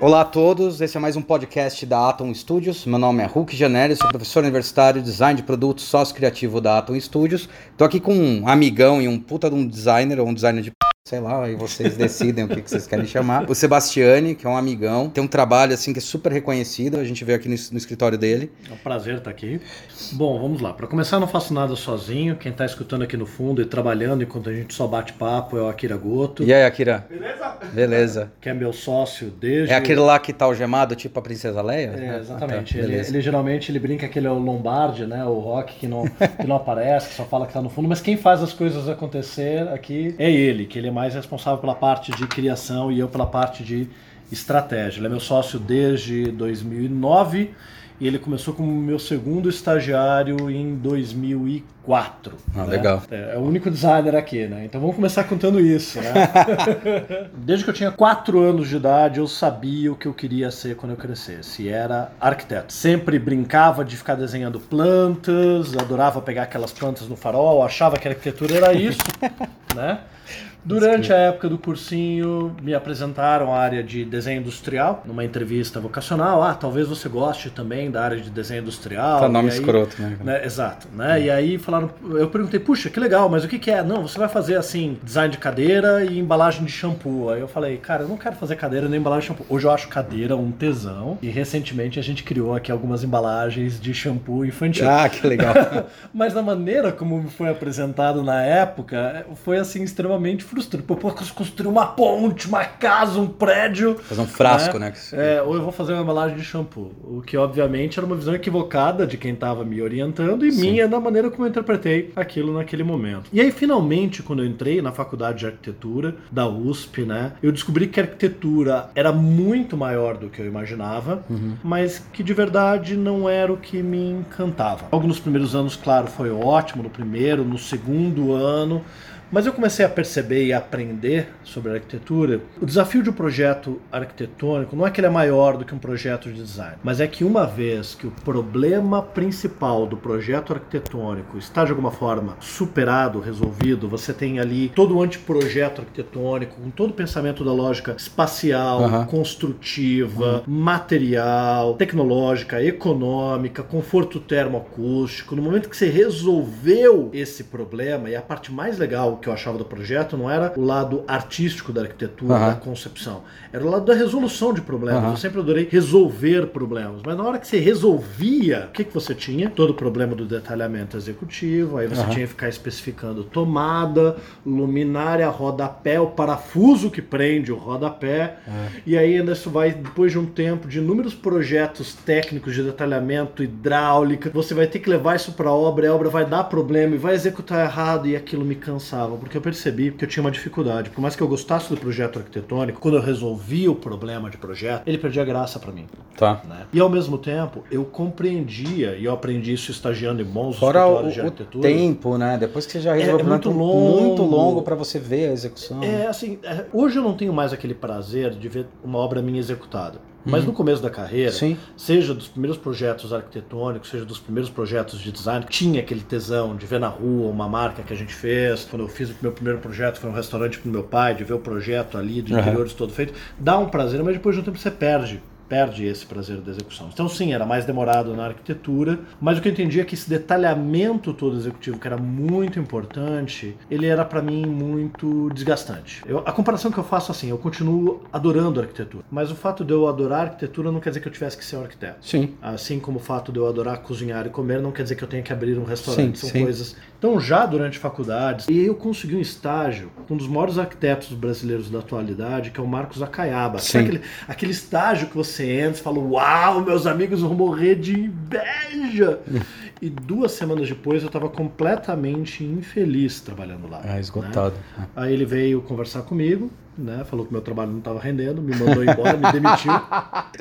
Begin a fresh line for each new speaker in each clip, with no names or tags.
Olá a todos, esse é mais um podcast da Atom Studios. Meu nome é Hulk Janelli, sou professor universitário de design de produtos, sócio criativo da Atom Studios. Tô aqui com um amigão e um puta de um designer, ou um designer de. Sei lá, aí vocês decidem o que, que vocês querem chamar. O Sebastiani, que é um amigão, tem um trabalho assim que é super reconhecido, a gente veio aqui no, no escritório dele.
É um prazer estar aqui. Bom, vamos lá. Para começar, eu não faço nada sozinho. Quem está escutando aqui no fundo e trabalhando enquanto a gente só bate papo é o Akira Goto,
E aí, Akira? Beleza? Beleza.
que é meu sócio desde.
É aquele lá que tá algemado, tipo a Princesa Leia?
É, exatamente.
Ah, tá,
ele, ele geralmente ele brinca que ele é o Lombardi, né? O Rock que não, que não aparece, que só fala que tá no fundo. Mas quem faz as coisas acontecer aqui é ele, que ele é mais responsável pela parte de criação e eu pela parte de estratégia. Ele é meu sócio desde 2009 e ele começou como meu segundo estagiário em 2004.
Ah,
né?
legal.
É, é o único designer aqui, né? Então vamos começar contando isso, né? Desde que eu tinha 4 anos de idade, eu sabia o que eu queria ser quando eu crescesse. E era arquiteto. Sempre brincava de ficar desenhando plantas, adorava pegar aquelas plantas no farol, achava que a arquitetura era isso, né? Durante a época do cursinho, me apresentaram a área de desenho industrial, numa entrevista vocacional. Ah, talvez você goste também da área de desenho industrial.
Tá nome
aí-
escroto, né?
né, exato, né? E aí falaram, eu perguntei, puxa, que legal, mas o que, que é? Não, você vai fazer assim, design de cadeira e embalagem de shampoo. Aí eu falei, cara, eu não quero fazer cadeira nem embalagem de shampoo. Hoje eu acho cadeira um tesão. E recentemente a gente criou aqui algumas embalagens de shampoo infantil.
Ah, que legal.
Mas na maneira como me foi apresentado na época, foi assim, extremamente frustrante. Pô, eu posso construir uma ponte, uma casa, um prédio.
Fazer um frasco, né?
É, ou eu vou fazer uma embalagem de shampoo. O que, obviamente, era uma visão equivocada de quem estava me orientando e
Sim.
minha da maneira como eu interpretei aquilo naquele momento. E aí, finalmente, quando eu entrei na faculdade de arquitetura da USP, né, eu descobri que a arquitetura era muito maior do que eu imaginava, mas que de verdade não era o que me encantava. Algo nos primeiros anos, claro, foi ótimo, no primeiro, no segundo ano. Mas eu comecei a perceber e a aprender sobre arquitetura. O desafio de um projeto arquitetônico não é que ele é maior do que um projeto de design, mas é que uma vez que o problema principal do projeto arquitetônico está de alguma forma superado, resolvido, você tem ali todo o anteprojeto arquitetônico, com todo o pensamento da lógica espacial,
Aham.
construtiva, material, tecnológica, econômica, conforto termoacústico. No momento que você resolveu esse problema, e a parte mais legal que eu achava do projeto não era o lado artístico da arquitetura, da concepção, era o lado da resolução de problemas. Eu sempre adorei resolver problemas, mas na hora que você resolvia, o que, que você tinha? Todo o problema do detalhamento executivo, aí você tinha que ficar especificando tomada, luminária, rodapé, o parafuso que prende o rodapé. E aí ainda isso vai, depois de um tempo de inúmeros projetos técnicos de detalhamento, hidráulica, você vai ter que levar isso para obra, e a obra vai dar problema e vai executar errado, e aquilo me cansava, porque eu percebi que eu tinha uma dificuldade. Por mais que eu gostasse do projeto arquitetônico, quando eu resolvia o problema de projeto, ele perdia graça para mim.
Tá.
né? E ao mesmo tempo, eu compreendia, e eu aprendi isso estagiando em bons
Fora o,
escritórios de
o
arquitetura.
tempo, né? Depois que você já resolveu
é
o problema,
muito
é
longo.
muito longo pra você ver a execução.
É, assim, é, hoje eu não tenho mais aquele prazer de ver uma obra minha executada. Mas no começo da carreira,
Sim.
seja dos primeiros projetos arquitetônicos, seja dos primeiros projetos de design, tinha aquele tesão de ver na rua uma marca que a gente fez. Quando eu fiz o meu primeiro projeto, foi um restaurante pro meu pai, de ver o projeto ali de
Aham.
interiores todo feito. Dá um prazer, mas depois de um tempo você perde. Perde esse prazer da execução. Então, sim, era mais demorado na arquitetura, mas o que eu entendi é que esse detalhamento todo executivo, que era muito importante, ele era para mim muito desgastante. Eu- a comparação que eu faço assim, eu continuo adorando a arquitetura, mas o fato de eu adorar a arquitetura não quer dizer que eu tivesse que ser um arquiteto.
Sim.
Assim como o fato de eu adorar cozinhar e comer não quer dizer que eu tenha que abrir um restaurante.
Sim,
São
sim.
coisas. Então, já durante faculdades, e eu consegui um estágio com um dos maiores arquitetos brasileiros da atualidade, que é o Marcos Acaiaba.
Sim.
Aquele, aquele estágio que você e fala: Uau, meus amigos vão morrer de inveja! e duas semanas depois eu estava completamente infeliz trabalhando lá.
Ah,
né?
esgotado.
Aí ele veio conversar comigo né? Falou que meu trabalho não estava rendendo, me mandou embora, me demitiu.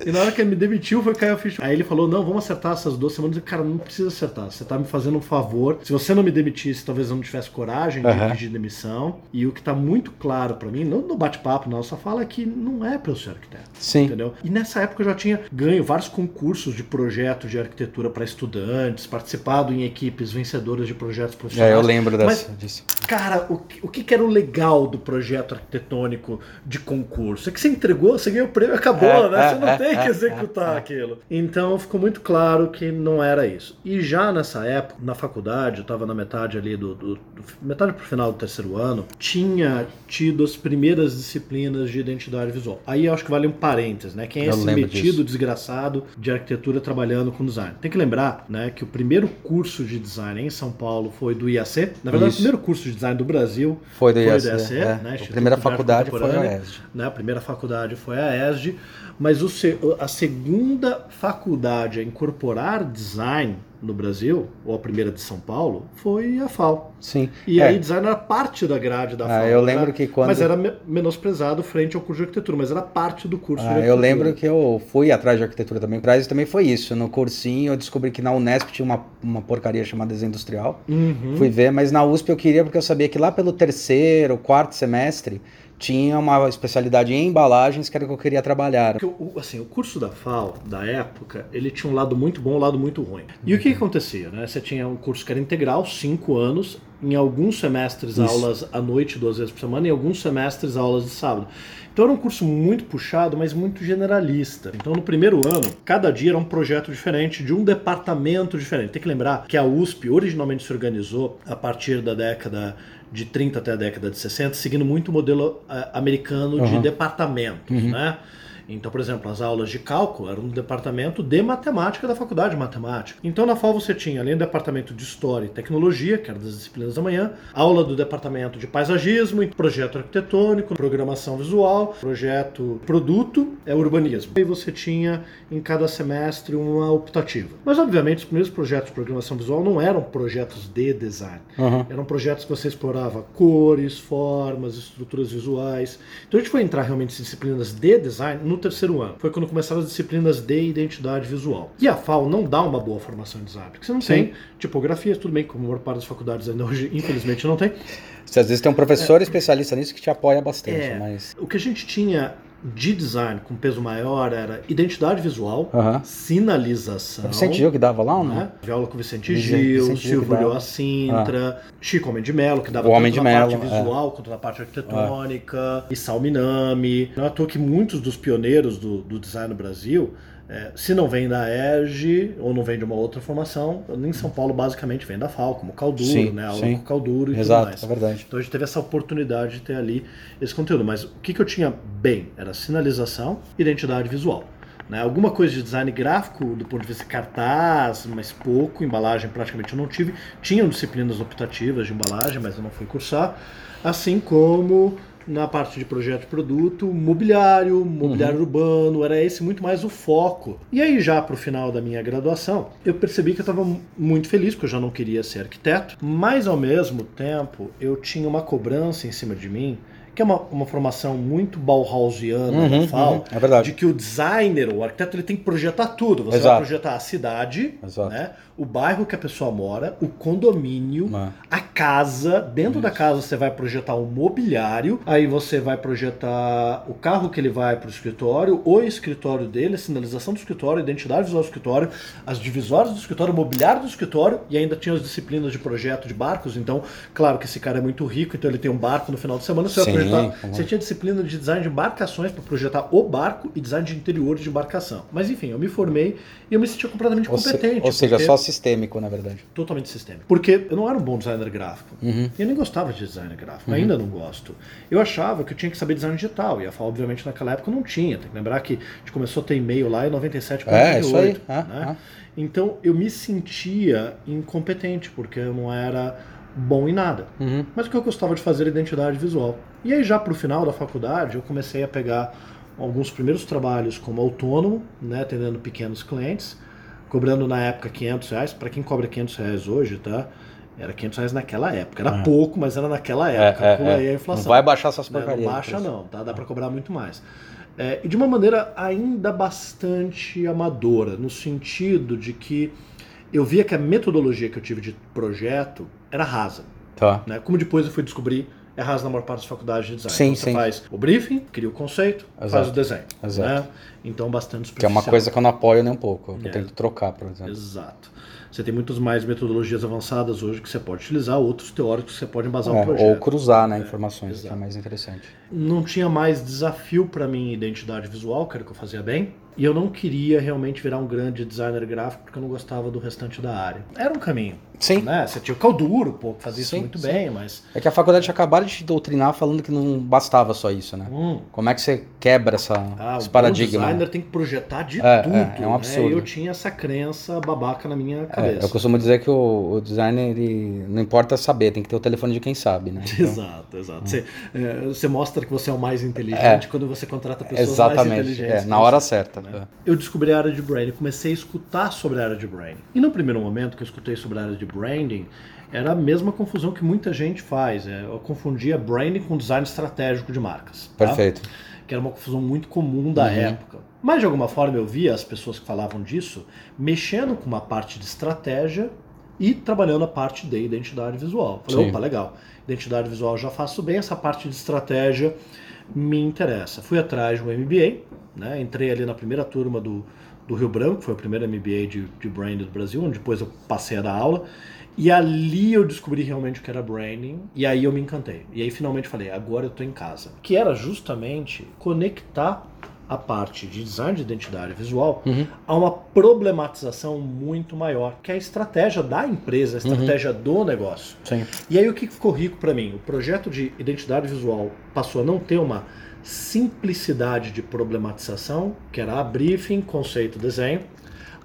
E na hora que ele me demitiu, foi cair a ficha. Aí ele falou: não, vamos acertar essas duas semanas. Eu, cara, não precisa acertar. Você tá me fazendo um favor. Se você não me demitisse, talvez eu não tivesse coragem de
Aham.
pedir demissão. E o que tá muito claro para mim, não no bate-papo, não, só fala que não é para eu ser arquiteto.
Sim.
Entendeu? E nessa época eu já tinha ganho vários concursos de projeto de arquitetura para estudantes, participado em equipes vencedoras de projetos profissionais.
É, eu lembro
Mas,
dessa, disso.
Cara, o o que que era o legal do projeto arquitetônico de concurso? É que você entregou, você ganhou o prêmio, acabou,
É,
né?
é,
Você não
é,
tem que
é,
executar
é, é.
aquilo. Então ficou muito claro que não era isso. E já nessa época, na faculdade, eu estava na metade ali do, do, do- metade pro final do terceiro ano, tinha tido as primeiras disciplinas de identidade visual. Aí eu acho que vale um parênteses, né? Quem é
Eu
esse metido
disso.
desgraçado de arquitetura trabalhando com design? Tem que lembrar, né, que o primeiro curso de design em São Paulo foi do IAC. Na verdade,
Isso.
o primeiro curso de design do Brasil
Foi do
Foi
IAC.
do IAC,
é.
né,
primeira faculdade foi a
Contemporânea.
ESD.
né? A primeira faculdade foi a ESD, mas o a segunda faculdade a incorporar design no Brasil, ou a primeira de São Paulo, foi a FAO.
Sim.
E
É.
aí design era parte da grade da
Ah,
FAO.
eu
né?
lembro que quando.
Mas era me- menosprezado frente ao curso de arquitetura, mas era parte do curso de
Ah,
arquitetura.
eu lembro que eu fui atrás de arquitetura também. Atrás também foi isso. No cursinho eu descobri que na Unesp tinha uma, uma porcaria chamada desenho industrial.
Uhum.
Fui ver, mas na USP eu queria porque eu sabia que lá pelo terceiro, quarto semestre tinha uma especialidade em embalagens que era o que eu queria trabalhar.
O, assim, o curso da FAO, da época, ele tinha um lado muito bom e um lado muito ruim. E o que, que acontecia? Né? Você tinha um curso que era integral, cinco anos, em alguns semestres
Isso.
aulas à noite, duas vezes por semana, e em alguns semestres aulas de sábado. Então era um curso muito puxado, mas muito generalista. Então no primeiro ano, cada dia era um projeto diferente, de um departamento diferente. Tem que lembrar que a USP originalmente se organizou a partir da década de 30 até a década de 60, seguindo muito o modelo eh, americano de
Uhum.
departamentos,
Uhum.
né? Então, por exemplo, as aulas de cálculo eram no departamento de matemática da faculdade de matemática. Então, na FAO você tinha, além do departamento de História e Tecnologia, que era das disciplinas da manhã, aula do departamento de Paisagismo, e projeto arquitetônico, programação visual, projeto produto, é urbanismo. E você tinha em cada semestre uma optativa. Mas, obviamente, os primeiros projetos de programação visual não eram projetos de design.
Uhum.
Eram projetos que você explorava cores, formas, estruturas visuais. Então a gente foi entrar realmente em disciplinas de design no terceiro ano. Foi quando começaram as disciplinas de identidade visual. E a FAO não dá uma boa formação em design, porque você não
Sim.
tem tipografia, tudo bem, como a maior parte das faculdades ainda hoje, infelizmente, não tem.
Você às vezes tem um professor especialista nisso que te apoia bastante,
É.
mas.
O que a gente tinha de design com peso maior era identidade visual,
Aham.
sinalização.
O Vicente Gil que dava lá ou não?
né? Vi aula com o Vicente
Vicente-
Gil,
Vicente
Silvio. Lioa Sintra, Chico Homem de Melo, que dava
O
tanto na
Mello,
parte
é.
visual quanto na parte arquitetônica, e Salminami. Não é à toa que muitos dos pioneiros do, do design no Brasil, é, se não vem da ERG ou não vem de uma outra formação, em São Paulo basicamente vem da FAO, como Calduro,
Sim,
né? Aula
sim.
com Calduro e tudo
Exato,
mais.
é verdade.
Então a gente teve essa oportunidade de ter ali esse conteúdo. Mas o que, que eu tinha bem era sinalização, identidade visual. Né? Alguma coisa de design gráfico, do ponto de vista cartaz, mas pouco, embalagem praticamente eu não tive. Tinham disciplinas optativas de embalagem, mas eu não fui cursar. Assim como na parte de projeto de produto, mobiliário, mobiliário urbano, era esse muito mais o foco. E aí já para o final da minha graduação, eu percebi que eu estava muito feliz, porque eu já não queria ser arquiteto, mas ao mesmo tempo eu tinha uma cobrança em cima de mim, que é uma, uma formação muito Bauhausiana
Uhum,
da FAO,
uhum, é verdade.
de que o designer, o arquiteto, ele tem que projetar tudo. Você vai
Exato.
projetar a cidade,
Exato.
né, o bairro que a pessoa mora, o condomínio,
Ah,
a casa, dentro da casa você vai projetar o mobiliário, aí você vai projetar o carro que ele vai para o escritório, o escritório dele, a sinalização do escritório, a identidade visual do escritório, as divisórias do escritório, o mobiliário do escritório, e ainda tinha as disciplinas de projeto de barcos, então, claro que esse cara é muito rico, então ele tem um barco no final de semana, você vai
Sim,
projetar.
uhum.
Você tinha disciplina de design de embarcações para projetar o barco e design de interiores de embarcação. Mas enfim, eu me formei e eu me sentia completamente
ou, se-
competente.
ou seja, só sistêmico, na verdade.
totalmente sistêmico. Porque eu não era um bom designer gráfico.
Uhum.
Eu nem gostava de design gráfico, ainda não gosto. Eu achava que eu tinha que saber design digital, e a FAO, obviamente, naquela época não tinha. Tem que lembrar que a gente começou a ter e-mail lá em 97
É, isso aí.
né?
Ah, ah.
Então eu me sentia incompetente, porque eu não era bom em nada.
Uhum.
Mas o que eu gostava de fazer era identidade visual. E aí, já pro final da faculdade, eu comecei a pegar alguns primeiros trabalhos como autônomo, né, atendendo pequenos clientes, cobrando na época 500 reais. Para quem cobra 500 reais hoje, tá? Era 500 reais naquela época. Era
Ah.
pouco, mas era naquela
É,
época.
é,
Calcula aí
é.
a
Não
inflação.
vai baixar essas
Né,
porcarias.
Não baixa não, tá? Dá pra cobrar muito mais. É, e de uma maneira ainda bastante amadora, no sentido de que eu via que a metodologia que eu tive de projeto era rasa.
Tá.
Né? Como depois eu fui descobrir, é rasa na maior parte das faculdades de design.
Sim,
então você
sim.
faz o briefing, cria o conceito, faz
Exato.
o desenho.
Exato.
Né? Então bastante
Que é uma
superficial.
coisa que eu não apoio nem um pouco.
É.
Eu tenho que trocar, por exemplo.
Exato. Você tem muitas mais metodologias avançadas hoje que você pode utilizar, outros teóricos que você pode embasar
É,
um projeto.
ou cruzar né,
É,
informações, que é mais interessante.
não tinha mais desafio para mim identidade visual, que era o que eu fazia bem. E eu não queria realmente virar um grande designer gráfico porque eu não gostava do restante da área. Era um caminho.
Sim.
Né? Você tinha o Calduro, pô, que fazia isso
Sim,
muito
sim.
bem, mas.
É que a faculdade acabaram de te doutrinar falando que não bastava só isso, né?
Hum,
Como é que você quebra essa,
ah,
esse paradigma?
Designer tem que projetar de
É,
tudo.
é, é um
né?
absurdo.
E eu tinha essa crença babaca na minha
É,
cabeça.
eu costumo dizer que o, o designer, ele não importa saber, tem que ter o telefone de quem sabe, né? Então,
Exato, exato. Você, é, você mostra que você é o mais inteligente
É.
quando você contrata pessoas mais
exatamente,
inteligentes.
é, na hora
você.
certa.
né?
é.
Eu descobri a área de branding, comecei a escutar sobre a área de branding. E no primeiro momento que eu escutei sobre a área de branding, era a mesma confusão que muita gente faz. é, Eu confundia branding com design estratégico de marcas. tá? Que era uma confusão muito comum da
Uhum.
época. Mas de alguma forma eu via as pessoas que falavam disso mexendo com uma parte de estratégia e trabalhando a parte de identidade visual. Falei,
Sim.
opa, legal. Identidade visual já faço bem, essa parte de estratégia me interessa. Fui atrás de um MBA, né? entrei ali na primeira turma do, do Rio Branco, que foi o primeiro MBA de, de branding do Brasil, onde depois eu passei a dar aula. E ali eu descobri realmente o que era branding, e aí eu me encantei. E aí finalmente falei, agora eu tô em casa. Que era justamente conectar a parte de design de identidade visual
Uhum.
a uma problematização muito maior, que é a estratégia da empresa, a estratégia do negócio.
Sim.
E aí o que ficou rico para mim? O projeto de identidade visual passou a não ter uma simplicidade de problematização, que era a briefing, conceito, desenho,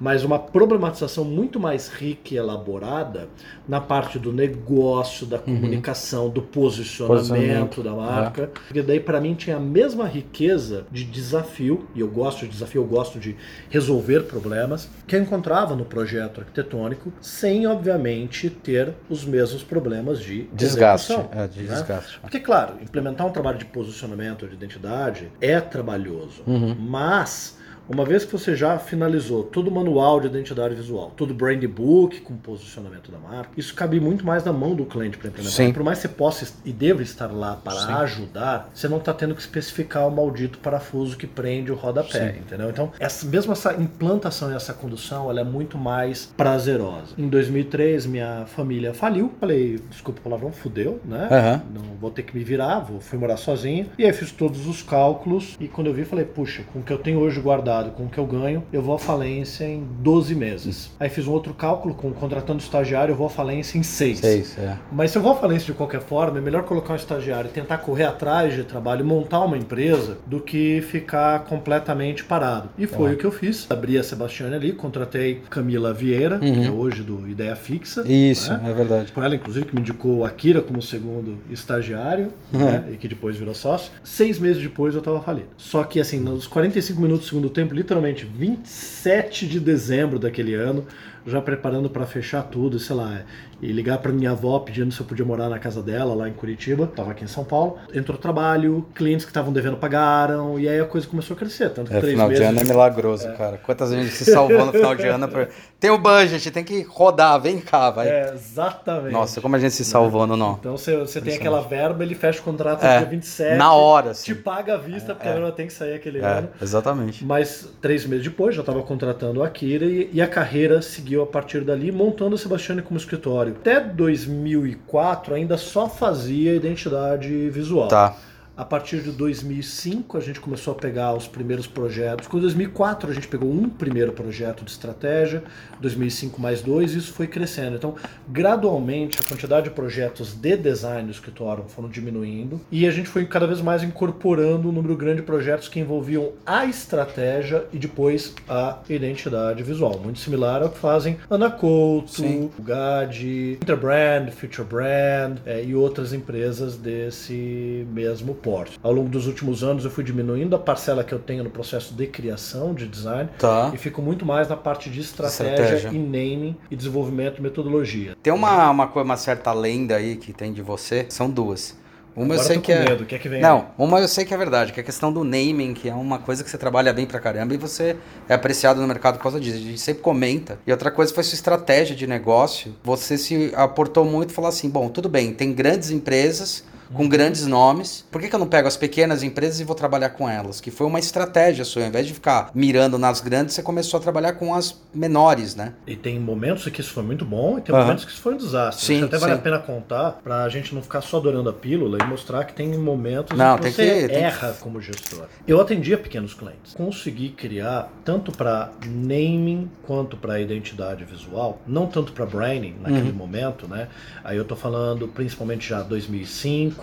mas uma problematização muito mais rica e elaborada na parte do negócio, da comunicação, do posicionamento,
Posicionamento,
da marca. Porque daí para mim tinha a mesma riqueza de desafio, e eu gosto de desafio, eu gosto de resolver problemas, que eu encontrava no projeto arquitetônico, sem obviamente ter os mesmos problemas de
Desgaste. É, de
né?
desgaste.
Porque, claro, implementar um trabalho de posicionamento, de identidade, é trabalhoso.
Uhum.
Mas, uma vez que você já finalizou todo o manual de identidade visual, todo o brand book com posicionamento da marca, isso cabe muito mais na mão do cliente para implementar.
Sim.
Por mais que você possa e deva estar lá para
Sim.
ajudar, você não está tendo que especificar o maldito parafuso que prende o rodapé,
Sim.
entendeu? Então, essa, mesmo essa implantação e essa condução, ela é muito mais prazerosa. Em 2003, minha família faliu. Falei, desculpa o palavrão, fudeu, né?
Aham.
Não vou ter que me virar, vou, fui morar sozinho. E aí fiz todos os cálculos e quando eu vi, falei, puxa, com o que eu tenho hoje guardado, com o que eu ganho, eu vou à falência em 12 meses. Aí fiz um outro cálculo com contratando estagiário, eu vou à falência em 6.
Seis, é.
Mas se eu vou à falência de qualquer forma, é melhor colocar um estagiário e tentar correr atrás de trabalho e montar uma empresa do que ficar completamente parado. E foi
É.
o que eu fiz. Abri a Sebastiane ali, contratei Camila Vieira,
Uhum.
que é hoje do Ideia Fixa.
Isso,
né?
é verdade.
Por ela, inclusive, que me indicou o Akira como segundo estagiário, né, e que depois virou sócio. Seis meses depois eu tava falido. Só que, assim, nos 45 minutos do segundo tempo, literalmente 27 de dezembro daquele ano, já preparando para fechar tudo, sei lá, e ligar para minha avó pedindo se eu podia morar na casa dela lá em Curitiba. Tava aqui em São Paulo. Entrou trabalho, clientes que estavam devendo pagaram, e aí a coisa começou a crescer. Tanto que
É,
três
final
meses.
de ano é milagroso, cara. Quantas vezes se salvou no final de ano? Pra... Tem o budget, tem que rodar, vem cá, vai.
É, exatamente.
Nossa, como a gente se salvou no nó.
Então você, você tem aquela verba, ele fecha o contrato
É,
no dia 27.
na hora, assim.
Te paga à vista, porque
É.
a verba tem que sair aquele
É,
ano.
exatamente.
Mas três meses depois, já estava contratando a Akira e, e a carreira seguiu a partir dali, montando a Sebastiane como escritório. Até 2004 ainda só fazia identidade visual.
Tá.
A partir de 2005 a gente começou a pegar os primeiros projetos. Com 2004 a gente pegou um primeiro projeto de estratégia, 2005 mais dois, e isso foi crescendo. Então, gradualmente a quantidade de projetos de design do escritório foram diminuindo e a gente foi cada vez mais incorporando um número grande de projetos que envolviam a estratégia e depois a identidade visual. Muito similar ao que fazem Ana Couto,
Sim.
Gadi, Interbrand, Future Brand eh, e outras empresas desse mesmo porte. Ao longo dos últimos anos eu fui diminuindo a parcela que eu tenho no processo de criação de design
Tá.
e fico muito mais na parte de estratégia,
Estratégia.
e naming e desenvolvimento de metodologia.
Tem uma, uma, uma certa lenda aí que tem de você, são duas. Uma
Agora
eu sei que é.
medo, que é que?
Não, uma eu sei que é verdade, que é a questão do naming, que é uma coisa que você trabalha bem pra caramba e você é apreciado no mercado por causa disso. A gente sempre comenta. E outra coisa foi sua estratégia de negócio. Você se aportou muito e falou assim: bom, tudo bem, tem grandes empresas. Com grandes nomes. Por que, que eu não pego as pequenas empresas e vou trabalhar com elas? Que foi uma estratégia sua. Ao invés de ficar mirando nas grandes, você começou a trabalhar com as menores, né?
E tem momentos que isso foi muito bom e tem
Aham.
momentos que isso foi um desastre.
Sim,
Acho que até vale
sim.
a pena contar pra gente não ficar só adorando a pílula e mostrar que tem momentos
Não,
em que
tem
você
que- tem que-
erra como gestor. Eu atendia pequenos clientes. Consegui criar tanto para naming quanto para identidade visual, não tanto para branding naquele
Uhum.
momento, né? Aí eu tô falando principalmente já 2005,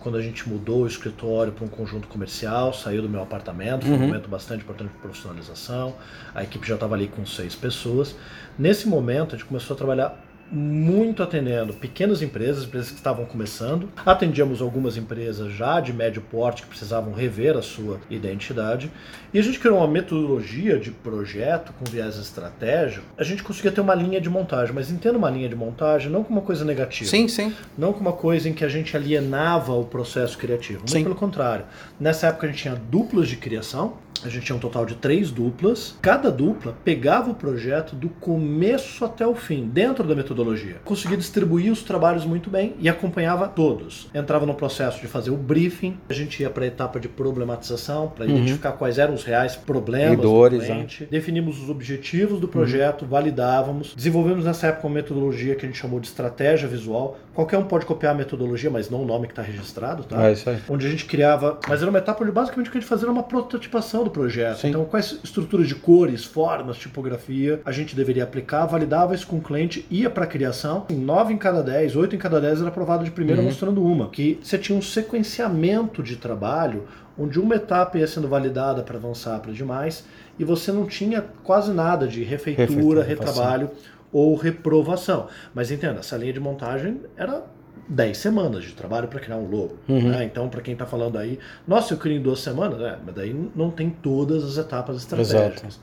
quando a gente mudou o escritório para um conjunto comercial, saiu do meu apartamento, foi um
Uhum.
momento bastante importante de profissionalização. A equipe já estava ali com seis pessoas. Nesse momento, a gente começou a trabalhar muito atendendo pequenas empresas, empresas que estavam começando. Atendíamos algumas empresas já de médio porte que precisavam rever a sua identidade. E a gente criou uma metodologia de projeto com viés estratégico. A gente conseguia ter uma linha de montagem, mas entenda uma linha de montagem não como uma coisa negativa.
Sim, sim.
Não como uma coisa em que a gente alienava o processo criativo. Muito
Sim.
pelo contrário. Nessa época a gente tinha duplas de criação. A gente tinha um total de três duplas. Cada dupla pegava o projeto do começo até o fim, dentro da metodologia. Conseguia distribuir os trabalhos muito bem e acompanhava todos. Entrava no processo de fazer o briefing, a gente ia para a etapa de problematização, para
Uhum.
identificar quais eram os reais problemas
E dores,
do cliente. Definimos os objetivos do projeto, validávamos. Desenvolvemos nessa época uma metodologia que a gente chamou de estratégia visual. Qualquer um pode copiar a metodologia, mas não o nome que está registrado, tá?
É isso aí.
onde a gente criava, mas era uma etapa onde basicamente o que a gente fazia era uma prototipação do projeto.
Sim.
Então, quais estruturas de cores, formas, tipografia a gente deveria aplicar, validava isso com o cliente, ia para a criação. Em 9 em cada 10, 8 em cada 10 era aprovado de primeira
Uhum.
mostrando uma, que você tinha um sequenciamento de trabalho onde uma etapa ia sendo validada para avançar para demais e você não tinha quase nada de refeitura,
Refeitura,
retrabalho ou reprovação. Mas entenda, essa linha de montagem era 10 semanas de trabalho para criar um logo.
Uhum.
né? Então, para quem está falando aí, nossa, eu crio em duas semanas, é, mas daí não tem todas as etapas estratégicas.
Exato.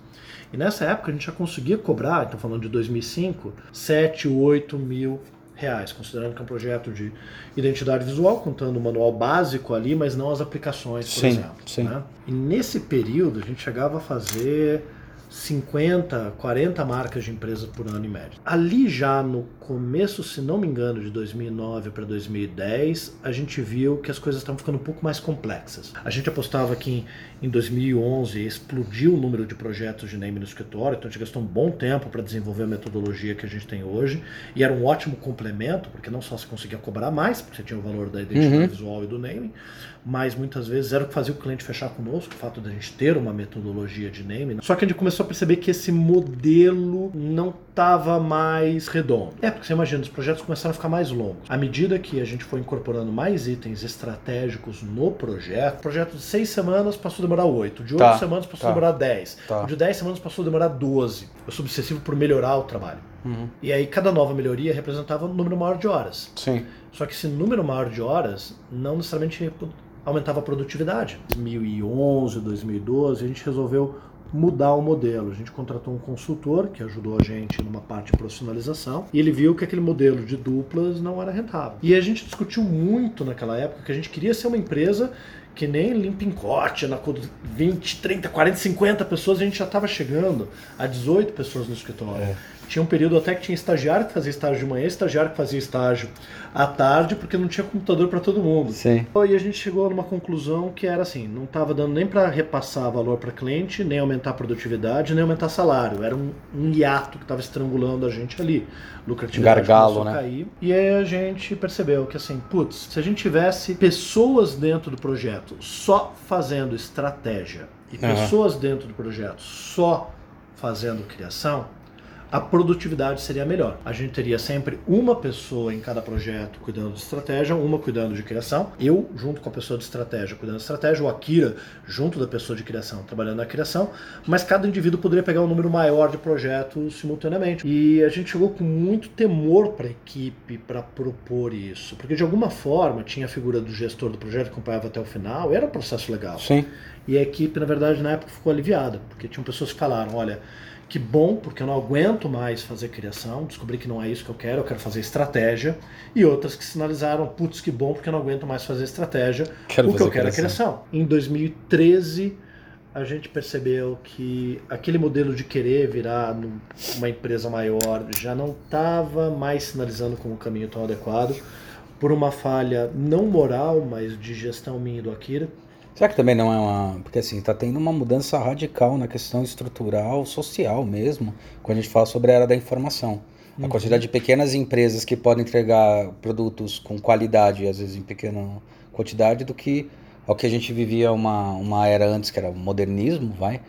E nessa época a gente já conseguia cobrar, então falando de 2005, 7, 8 mil reais, considerando que é um projeto de identidade visual, contando o manual básico ali, mas não as aplicações, por
Sim,
exemplo.
sim.
né? E nesse período a gente chegava a fazer 50, 40 marcas de empresas por ano em média. Ali já no começo, se não me engano, de 2009 para 2010, a gente viu que as coisas estavam ficando um pouco mais complexas. A gente apostava que em, em 2011 explodiu o número de projetos de name no escritório, então a gente gastou um bom tempo para desenvolver a metodologia que a gente tem hoje, e era um ótimo complemento, porque não só se conseguia cobrar mais, porque você tinha o valor da identidade
Uhum.
visual e do naming, mas muitas vezes era o que fazia o cliente fechar conosco, o fato da gente ter uma metodologia de naming. Só que a gente começou a perceber que esse modelo não estava mais redondo. É, porque você imagina, os projetos começaram a ficar mais longos. À medida que a gente foi incorporando mais itens estratégicos no projeto, o projeto de seis semanas passou a demorar oito, de oito
Tá,
semanas passou
tá.
a demorar dez,
Tá.
de dez semanas passou a demorar doze. Eu sou obsessivo por melhorar o trabalho.
Uhum.
E aí cada nova melhoria representava um número maior de horas.
Sim.
Só que esse número maior de horas não necessariamente aumentava a produtividade. Em 2011, 2012, a gente resolveu mudar o modelo. A gente contratou um consultor que ajudou a gente numa parte de profissionalização e ele viu que aquele modelo de duplas não era rentável. E a gente discutiu muito naquela época que a gente queria ser uma empresa que nem Limping Corte, na cor de 20, 30, 40, 50 pessoas, a gente já estava chegando a 18 pessoas no escritório.
É.
Tinha um período até que tinha estagiário que fazia estágio de manhã, estagiário que fazia estágio à tarde, porque não tinha computador para todo mundo.
Sim.
E a gente chegou numa conclusão que era assim, não estava dando nem para repassar valor para cliente, nem aumentar a produtividade, nem aumentar salário. Era um, um hiato que estava estrangulando a gente ali. Lucratividade
Gargalo, né?
cair. E aí a gente percebeu que assim, putz, se a gente tivesse pessoas dentro do projeto só fazendo estratégia e
Aham.
pessoas dentro do projeto só fazendo criação, a produtividade seria melhor. A gente teria sempre uma pessoa em cada projeto cuidando de estratégia, uma cuidando de criação, eu junto com a pessoa de estratégia cuidando de estratégia, o Akira junto da pessoa de criação trabalhando na criação, mas cada indivíduo poderia pegar um número maior de projetos simultaneamente. E a gente chegou com muito temor para a equipe para propor isso, porque de alguma forma tinha a figura do gestor do projeto que acompanhava até o final, era um processo legal.
Sim.
E a equipe, na verdade, na época ficou aliviada, porque tinham pessoas que falaram: olha, que bom, porque eu não aguento mais fazer criação, descobri que não é isso que eu quero, eu quero fazer estratégia. E outras que sinalizaram: putz, que bom, porque eu não aguento mais fazer estratégia,
Quero
o que eu quero
criação.
é criação. Em 2013, a gente percebeu que aquele modelo de querer virar uma empresa maior já não estava mais sinalizando como um caminho tão adequado, por uma falha não moral, mas de gestão minha e do Akira.
Será que também não é uma. Porque assim, tá tendo uma mudança radical na questão estrutural, social mesmo, quando a gente fala sobre a era da informação. A quantidade de pequenas empresas que podem entregar produtos com qualidade, às vezes em pequena quantidade, do que ao que a gente vivia uma, uma era antes, que era o modernismo, vai?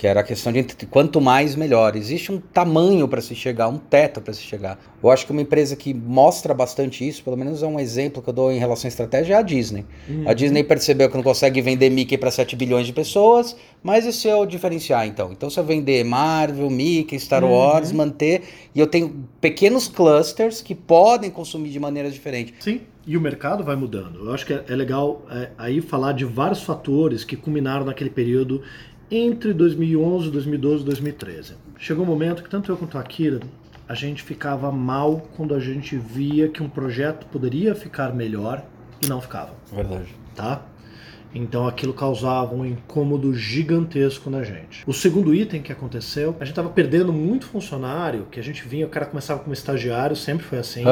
Que era a questão de quanto mais melhor. Existe um tamanho para se chegar, um teto para se chegar. Eu acho que uma empresa que mostra bastante isso, pelo menos é um exemplo que eu dou em relação à estratégia, é a Disney. A Disney percebeu que não consegue vender Mickey para 7 bilhões de pessoas, mas esse é o diferenciar então. Então se eu vender Marvel, Mickey, Star
Uhum.
Wars, manter, e eu tenho pequenos clusters que podem consumir de maneiras diferentes.
Sim, e o mercado vai mudando. Eu acho que é, é legal é, aí falar de vários fatores que culminaram naquele período entre 2011, 2012 e 2013. Chegou um momento que tanto eu quanto a Akira, a gente ficava mal quando a gente via que um projeto poderia ficar melhor e não ficava,
Verdade.
tá? Então aquilo causava um incômodo gigantesco na gente. O segundo item que aconteceu, a gente estava perdendo muito funcionário, que a gente vinha, o cara começava como estagiário, sempre foi assim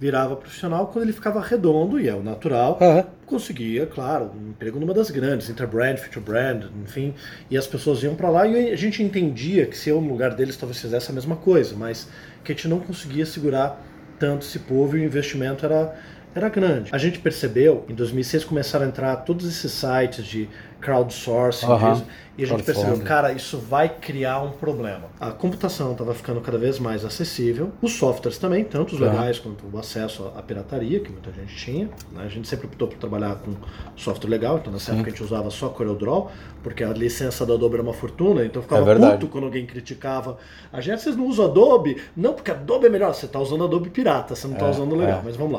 virava profissional quando ele ficava redondo, e é o natural, conseguia, claro, um emprego numa das grandes, Interbrand, Future Brand, enfim, e as pessoas iam para lá e a gente entendia que se eu no lugar deles talvez fizesse a mesma coisa, mas que a gente não conseguia segurar tanto esse povo e o investimento era era grande. A gente percebeu, em 2006 começaram a entrar todos esses sites de crowdsourcing e a gente percebeu, cara, isso vai criar um problema. A computação estava ficando cada vez mais acessível, os softwares também, tanto os legais quanto o acesso à pirataria, que muita gente tinha. né? A gente sempre optou por trabalhar com software legal, então nessa época a gente usava só CorelDRAW, porque a licença da Adobe era uma fortuna, então ficava
É
puto quando alguém criticava. A gente, vocês não usam Adobe? Não, porque Adobe é melhor. Você está usando Adobe pirata, você não está
É,
usando legal,
é.
mas vamos lá.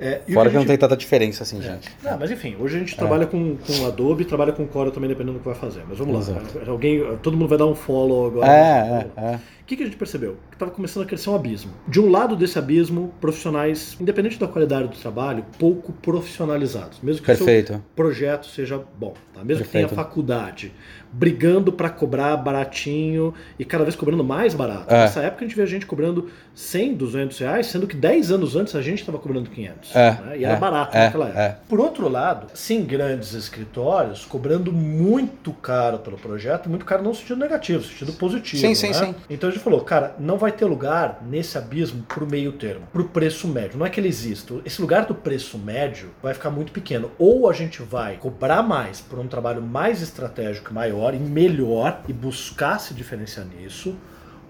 É,
Fora que não
gente-
tem tanta diferença assim,
é.
gente.
Não, mas enfim, hoje a gente trabalha com, com Adobe, trabalha com Corel também, dependendo do que vai fazer. Mas vamos lá. Alguém, todo mundo vai dar um follow agora.
É, é, é.
O que, que a gente percebeu? Que estava começando a crescer um abismo. De um lado desse abismo, profissionais, independente da qualidade do trabalho, pouco profissionalizados. Mesmo que o seu
Perfeito.
projeto seja bom, tá? mesmo que
Perfeito.
tenha faculdade, brigando para cobrar baratinho e cada vez cobrando mais barato.
É.
Nessa época a gente vê a gente cobrando 100, 200 reais, sendo que 10 anos antes a gente estava cobrando 500.
É,
né? E era
é,
barato
é,
naquela época.
é.
Por outro lado, sim, grandes escritórios cobrando muito caro pelo projeto, muito caro não no sentido negativo, no sentido positivo.
Sim, sim,
né?
sim.
Então a gente falou, cara, não vai ter lugar nesse abismo pro meio termo, pro preço médio. Não é que ele exista. Esse lugar do preço médio vai ficar muito pequeno. Ou a gente vai cobrar mais por um trabalho mais estratégico, maior e melhor e buscar se diferenciar nisso,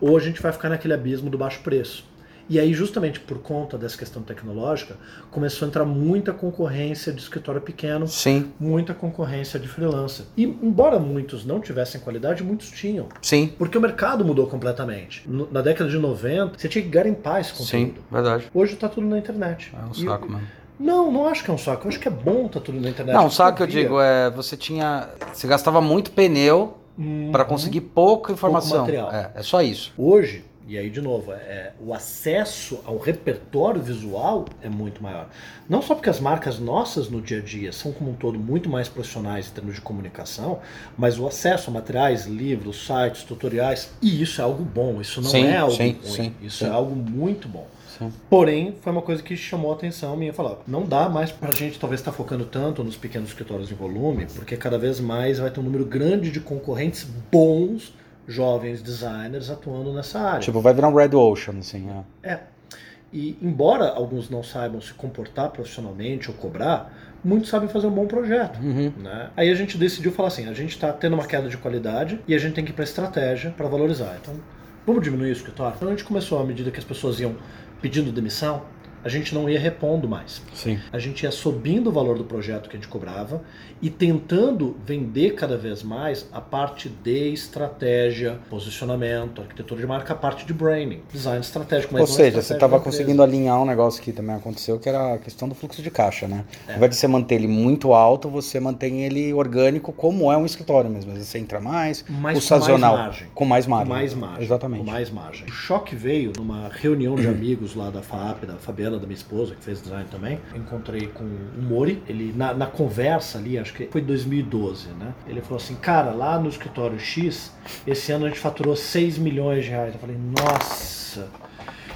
ou a gente vai ficar naquele abismo do baixo preço. E aí, justamente por conta dessa questão tecnológica, começou a entrar muita concorrência de escritório pequeno,
Sim,
muita concorrência de freelancer. E embora muitos não tivessem qualidade, muitos tinham.
sim,
Porque o mercado mudou completamente. Na década de 90, você tinha que garimpar esse
sim,
conteúdo.
verdade.
Hoje tá tudo na internet.
É um
E-
saco, mano.
Não, não acho que é um saco. Eu acho que é bom tá tudo na internet.
Não, sabe o que eu digo? É, você tinha. Você gastava muito pneu
Uhum.
para conseguir pouca informação.
material.
É, é só isso.
Hoje, e aí de novo, é, o acesso ao repertório visual é muito maior. Não só porque as marcas nossas no dia a dia são como um todo muito mais profissionais em termos de comunicação, mas o acesso a materiais, livros, sites, tutoriais, e isso é algo bom, isso não
Sim,
é algo
sim,
ruim,
sim,
isso é algo muito bom.
Sim.
Porém, foi uma coisa que chamou a atenção minha falar, não dá mais pra gente talvez estar focando tanto nos pequenos escritórios em volume, porque cada vez mais vai ter um número grande de concorrentes bons, jovens designers atuando nessa área.
Tipo, vai virar um Red Ocean, assim. É.
É. E embora alguns não saibam se comportar profissionalmente ou cobrar, muitos sabem fazer um bom projeto.
Uhum.
Né? Aí a gente decidiu falar assim: a gente está tendo uma queda de qualidade e a gente tem que ir para estratégia para valorizar. Então vamos diminuir o escritório? Então a gente começou, à medida que as pessoas iam pedindo demissão, a gente não ia repondo mais.
Sim.
A gente ia subindo o valor do projeto que a gente cobrava e tentando vender cada vez mais a parte de estratégia, posicionamento, arquitetura de marca, a parte de branding, design estratégico. mas
Ou seja, você estava conseguindo alinhar um negócio que também aconteceu, que era a questão do fluxo de caixa, né? Ao invés de você manter ele muito alto, você mantém ele orgânico, como é um escritório mesmo. Às vezes você entra mais,
Mas
o
com
sazonal,
mais margem.
com mais
Com
margem.
mais margem.
Exatamente.
Com mais margem. O choque veio numa reunião de amigos lá da FAP, da Fabiana, da minha esposa, que fez design também. Encontrei com o Mori. Ele, na, na conversa ali, acho que foi 2012, né? Ele falou assim: Cara, lá no escritório X, esse ano a gente faturou 6 milhões de reais. Eu falei: Nossa.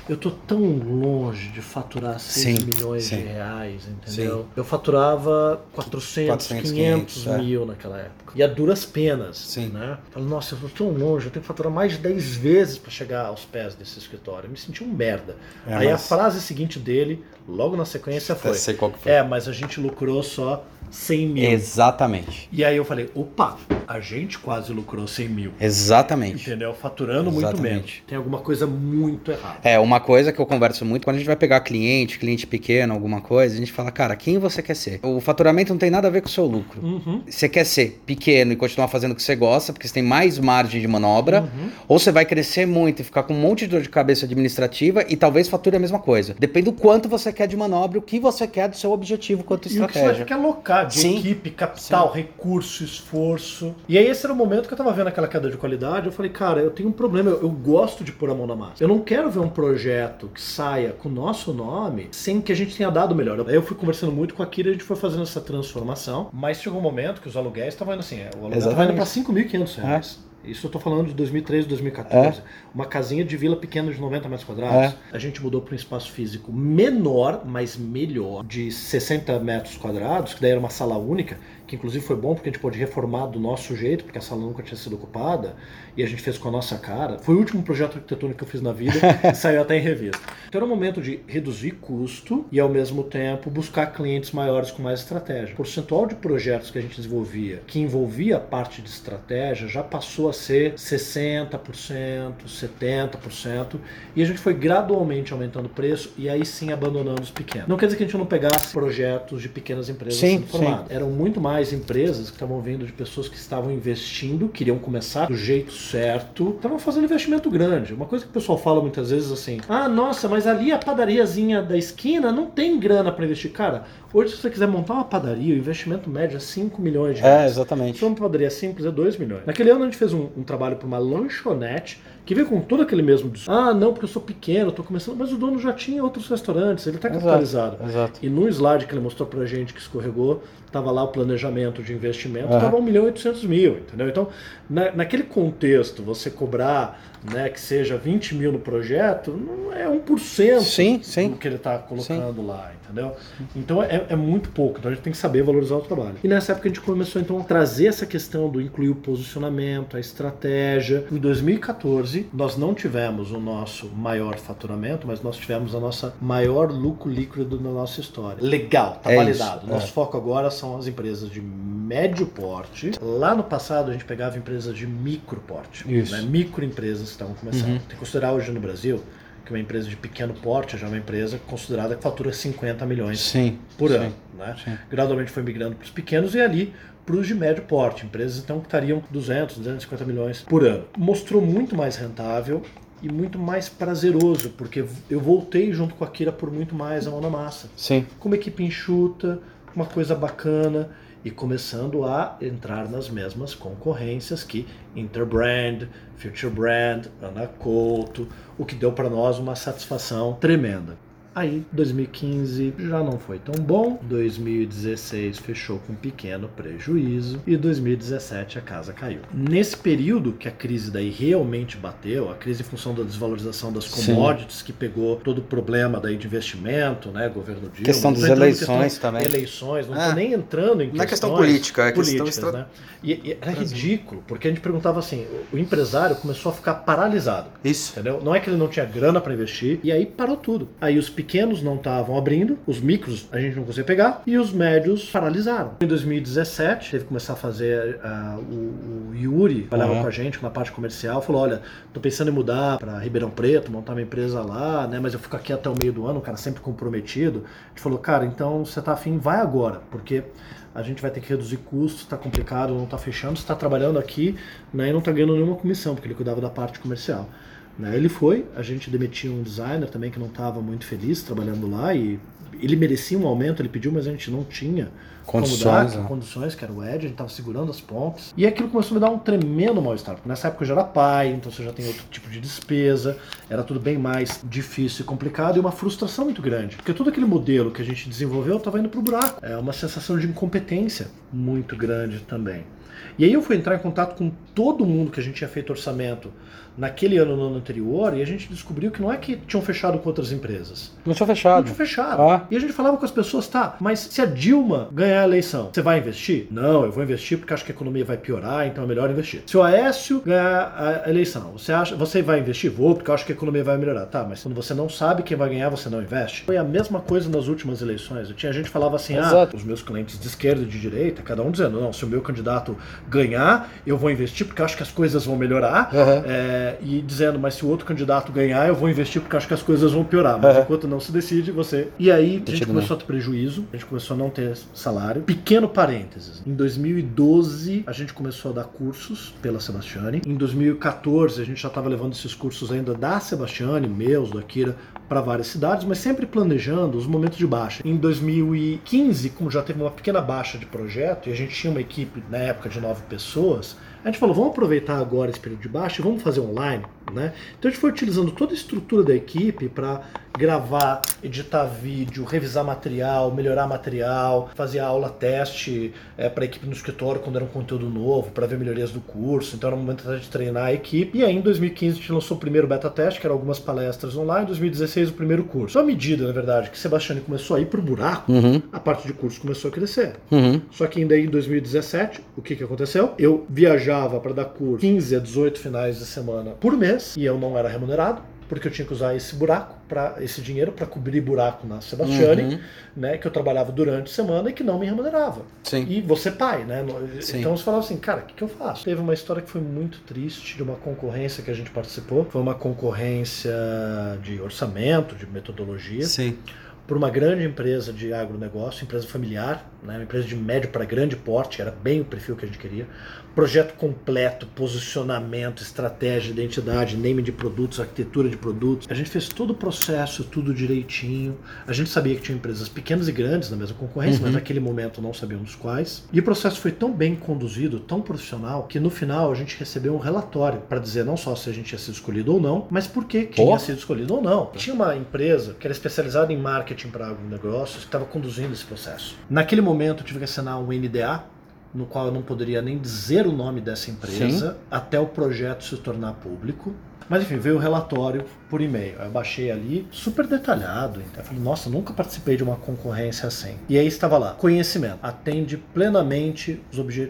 Eu tô tão longe de faturar 6
Sim,
milhões
sim.
de reais, entendeu? Eu faturava 400,
400,
500
500, é.
mil naquela época. E a duras penas,
Sim.
né? Falei, nossa, eu tô tão longe, eu tenho que faturar mais de 10 vezes para chegar aos pés desse escritório. Eu me senti um merda.
É,
Aí a
mas-
frase seguinte dele, logo na sequência, foi:
Eu sei qual que foi.
É, mas a gente lucrou só 100 mil.
Exatamente.
E aí eu falei: opa, a gente quase lucrou 100 mil.
Exatamente.
Entendeu? Faturando muito
Exatamente.
menos. Tem alguma coisa muito errada.
É, uma coisa que eu converso muito, quando a gente vai pegar cliente, cliente pequeno, alguma coisa, a gente fala, cara, quem você quer ser? O faturamento não tem nada a ver com o seu lucro.
Uhum.
Você quer ser pequeno e continuar fazendo o que você gosta, porque você tem mais margem de manobra,
Uhum.
ou você vai crescer muito e ficar com um monte de dor de cabeça administrativa e talvez fature a mesma coisa. Depende do quanto você quer de manobra, o que você quer do seu objetivo quanto
E o que você
estratégia.
quer alocar de
Sim.
equipe, capital, recurso, esforço. E aí esse era o momento que eu tava vendo aquela queda de qualidade. Eu falei, cara, eu tenho um problema. Eu, eu gosto de pôr a mão na massa. Eu não quero ver um projeto que saia com o nosso nome sem que a gente tenha dado melhor. Aí eu fui conversando muito com a Kira, a gente foi fazendo essa transformação. Mas chegou um momento que os aluguéis estavam indo assim, é, o aluguel estava indo para 5.500 reais. Isso eu tô falando de 2013, 2014. Uma casinha de vila pequena de 90 metros quadrados. A gente mudou para um espaço físico menor, mas melhor, de 60 metros quadrados, que daí era uma sala única, que inclusive foi bom porque a gente pôde reformar do nosso jeito, porque a sala nunca tinha sido ocupada, e a gente fez com a nossa cara. Foi o último projeto arquitetônico que eu fiz na vida, e saiu até em revista. Então era um momento de reduzir custo e ao mesmo tempo buscar clientes maiores com mais estratégia. O percentual de projetos que a gente desenvolvia, que envolvia a parte de estratégia, já passou a ser 60%, 70%, e a gente foi gradualmente aumentando o preço e aí sim abandonando os pequenos. Não quer dizer que a gente não pegasse projetos de pequenas empresas
Sim,
sendo formadas. Eram muito mais empresas que estavam vindo de pessoas que estavam investindo, queriam começar do jeito certo, estavam fazendo investimento grande. Uma coisa que o pessoal fala muitas vezes assim: ah, nossa, mas ali a padariazinha da esquina não tem grana para investir. Cara, hoje se você quiser montar uma padaria, o investimento médio é 5 milhões de
É,
reais.
exatamente.
Se uma padaria simples é 2 milhões. Naquele ano a gente fez um, um trabalho para uma lanchonete que veio com todo aquele mesmo. Ah, não, porque eu sou pequeno, tô começando. Mas o dono já tinha outros restaurantes, ele está capitalizado.
Exato.
E no slide que ele mostrou pra gente que escorregou, tava lá o planejamento de investimento,
Aham.
tava 1 milhão e 800 mil, entendeu? Então, na, naquele contexto, você cobrar né, que seja 20 mil no projeto, não é 1%
Sim, sim.
do que ele está colocando lá, entendeu? Então é, é muito pouco, então a gente tem que saber valorizar o trabalho. E nessa época a gente começou então a trazer essa questão do incluir o posicionamento, a estratégia. Em 2014, nós não tivemos o nosso maior faturamento, mas nós tivemos a nossa maior lucro líquido da nossa história. Legal, tá
É
validado.
isso,
Nosso
é.
foco agora são as empresas de médio porte. Lá no passado a gente pegava empresas de micro porte,
Isso.
né? microempresas estavam começando.
Uhum.
Tem que considerar hoje no Brasil que uma empresa de pequeno porte já é uma empresa considerada que fatura 50 milhões
Sim.
por
sim,
ano. Né?
sim.
Gradualmente foi migrando para os pequenos e ali para os de médio porte, empresas então que estariam 200, 250 milhões por ano. Mostrou muito mais rentável e muito mais prazeroso, porque eu voltei junto com a Kira por muito mais a mão na massa.
Sim.
Com uma equipe enxuta, uma coisa bacana e começando a entrar nas mesmas concorrências que Interbrand, Future Brand, Ana Couto, o que deu para nós uma satisfação tremenda. Aí, 2015 já não foi tão bom, 2016 fechou com um pequeno prejuízo e 2017 a casa caiu. Nesse período que a crise daí realmente bateu, a crise em função da desvalorização das
Sim.
commodities que pegou todo o problema daí de investimento, né, governo Dilma,
Questão das eleições
questão-
também.
Eleições, não
É.
tô nem entrando em
Não é questão
questões
política, é questão estra-
né? E, e era ridículo, porque a gente perguntava assim, o empresário começou a ficar paralisado.
Isso.
Entendeu? Não é que ele não tinha grana para investir, e aí parou tudo. Aí os pequenos não estavam abrindo, os micros a gente não conseguia pegar e os médios paralisaram. Em 2017, teve que começar a fazer uh, o, o, Yuri, trabalhava uhum. com a gente na parte comercial, falou: olha, tô pensando em mudar para Ribeirão Preto, montar uma empresa lá, né? Mas eu fico aqui até o meio do ano, o cara sempre comprometido. A gente falou, cara, então você tá afim, vai agora, porque a gente vai ter que reduzir custos, está complicado, não está fechando, está trabalhando aqui né, e não está ganhando nenhuma comissão, porque ele cuidava da parte comercial. Né, ele foi, a gente demitiu um designer também que não estava muito feliz trabalhando lá e ele merecia um aumento, ele pediu, mas a gente não tinha
condições,
dar, né? condições, que era o Ed, a gente estava segurando as pontes. E aquilo começou a me dar um tremendo mal-estar, porque nessa época eu já era pai, então você já tem outro tipo de despesa, era tudo bem mais difícil e complicado e uma frustração muito grande. Porque todo aquele modelo que a gente desenvolveu estava indo para o buraco. É uma sensação de incompetência muito grande também. E aí eu fui entrar em contato com todo mundo que a gente tinha feito orçamento naquele ano no ano anterior e a gente descobriu que não é que tinham fechado com outras empresas.
Não tinham fechado. Não
tinham fechado. Ah. E a gente falava com as pessoas, tá, mas se a Dilma ganhar a eleição, você vai investir? Não, eu vou investir porque acho que a economia vai piorar, então é melhor investir. Se o Aécio ganhar a eleição, você acha, você vai investir? Vou, porque eu acho que a economia vai melhorar. Tá, mas quando você não sabe quem vai ganhar, você não investe. Foi a mesma coisa nas últimas eleições. Eu tinha gente que falava assim, ah, Exato. ah, os meus clientes de esquerda e de direita, cada um dizendo, não, se o meu candidato ganhar, eu vou investir porque acho que as coisas vão melhorar. Uhum. É, e dizendo, mas se o outro candidato ganhar, eu vou investir porque acho que as coisas vão piorar. Mas uhum. enquanto não se decide, você. E aí a gente começou a ter prejuízo, a gente começou a não ter salário. Pequeno parênteses. Em 2012, a gente começou a dar cursos pela Sebastiane. Em 2014, a gente já estava levando esses cursos ainda da Sebastiane, meus, do Akira, para várias cidades, mas sempre planejando os momentos de baixa. Em 2015, como já teve uma pequena baixa de projeto, e a gente tinha uma equipe na época de nove pessoas, a gente falou, vamos aproveitar agora esse período de baixa e vamos fazer online, né? Então a gente foi utilizando toda a estrutura da equipe para gravar, editar vídeo, revisar material, melhorar material, fazer aula teste é, para a equipe no escritório quando era um conteúdo novo, para ver melhorias do curso. Então era o momento de treinar a equipe. E aí em 2015 a gente lançou o primeiro beta teste, que eram algumas palestras online. Em 2016 o primeiro curso. À medida, na verdade, que Sebastião começou a ir para o buraco, uhum. a parte de curso começou a crescer. Uhum. Só que ainda aí em 2017, o que, que aconteceu? Eu viajava para dar curso 15 a 18 finais de semana por mês e eu não era remunerado porque eu tinha que usar esse buraco para esse dinheiro para cobrir buraco na Sebastiane, uhum. né, que eu trabalhava durante a semana e que não me remunerava.
Sim.
E você pai, né? Sim. Então você falava assim, cara, o que, que eu faço? Teve uma história que foi muito triste de uma concorrência que a gente participou. Foi uma concorrência de orçamento, de metodologia.
Sim
por uma grande empresa de agronegócio, empresa familiar, né, uma empresa de médio para grande porte, era bem o perfil que a gente queria. Projeto completo, posicionamento, estratégia, identidade, name de produtos, arquitetura de produtos. A gente fez todo o processo, tudo direitinho. A gente sabia que tinha empresas pequenas e grandes na mesma concorrência, uhum. mas naquele momento não sabíamos quais. E o processo foi tão bem conduzido, tão profissional, que no final a gente recebeu um relatório para dizer não só se a gente ia ser escolhido ou não, mas por que quem ia ser escolhido ou não. Tinha uma empresa que era especializada em marketing para agronegócios que estava conduzindo esse processo. Naquele momento eu tive que assinar um NDA, no qual eu não poderia nem dizer o nome dessa empresa Sim. até o projeto se tornar público. Mas enfim, veio o relatório por e-mail. Eu baixei ali, super detalhado. Então eu falei, nossa, nunca participei de uma concorrência assim. E aí estava lá, conhecimento. Atende plenamente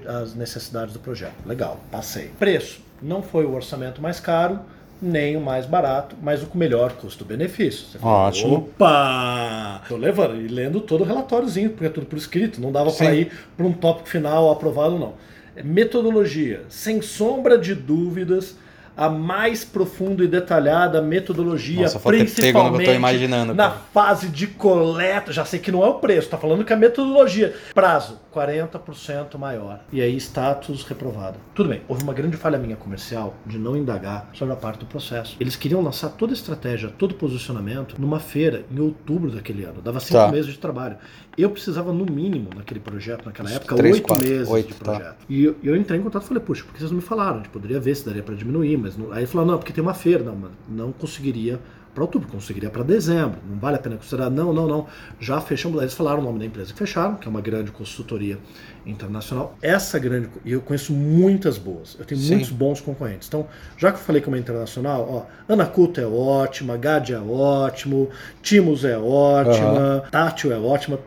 as necessidades do projeto. Legal, passei. Preço. Não foi o orçamento mais caro, nem o mais barato, mas o com melhor custo-benefício.
Ótimo.
Opa! Tô levando e lendo todo o relatóriozinho, porque é tudo por escrito, não dava para ir para um tópico final aprovado, não. Metodologia, sem sombra de dúvidas, a mais profunda e detalhada metodologia, Nossa, principalmente
imaginando,
na fase de coleta. Já sei que não é o preço, tá falando que é a metodologia. Prazo, 40% maior. E aí, status reprovado. Tudo bem, houve uma grande falha minha comercial de não indagar sobre a parte do processo. Eles queriam lançar toda a estratégia, todo o posicionamento numa feira em outubro daquele ano. Dava cinco tá. meses de trabalho. Eu precisava, no mínimo, naquele projeto, naquela época, oito meses 8, de tá. projeto. Tá. E eu, eu, entrei em contato e falei, puxa, porque vocês não me falaram? A gente poderia ver se daria para diminuir, mas não... aí falou, não, porque tem uma feira. Não, mas não conseguiria para outubro, conseguiria para dezembro. Não vale a pena considerar. Não, não, não. Já fechamos. Eles falaram o nome da empresa que fecharam, que é uma grande consultoria internacional. Essa grande. E eu conheço muitas boas. Eu tenho Sim. muitos bons concorrentes. Então, já que eu falei que é uma internacional, ó, Anaculto é ótima, Gad é ótimo, Timos é ótima, uhum. Tátil é ótima.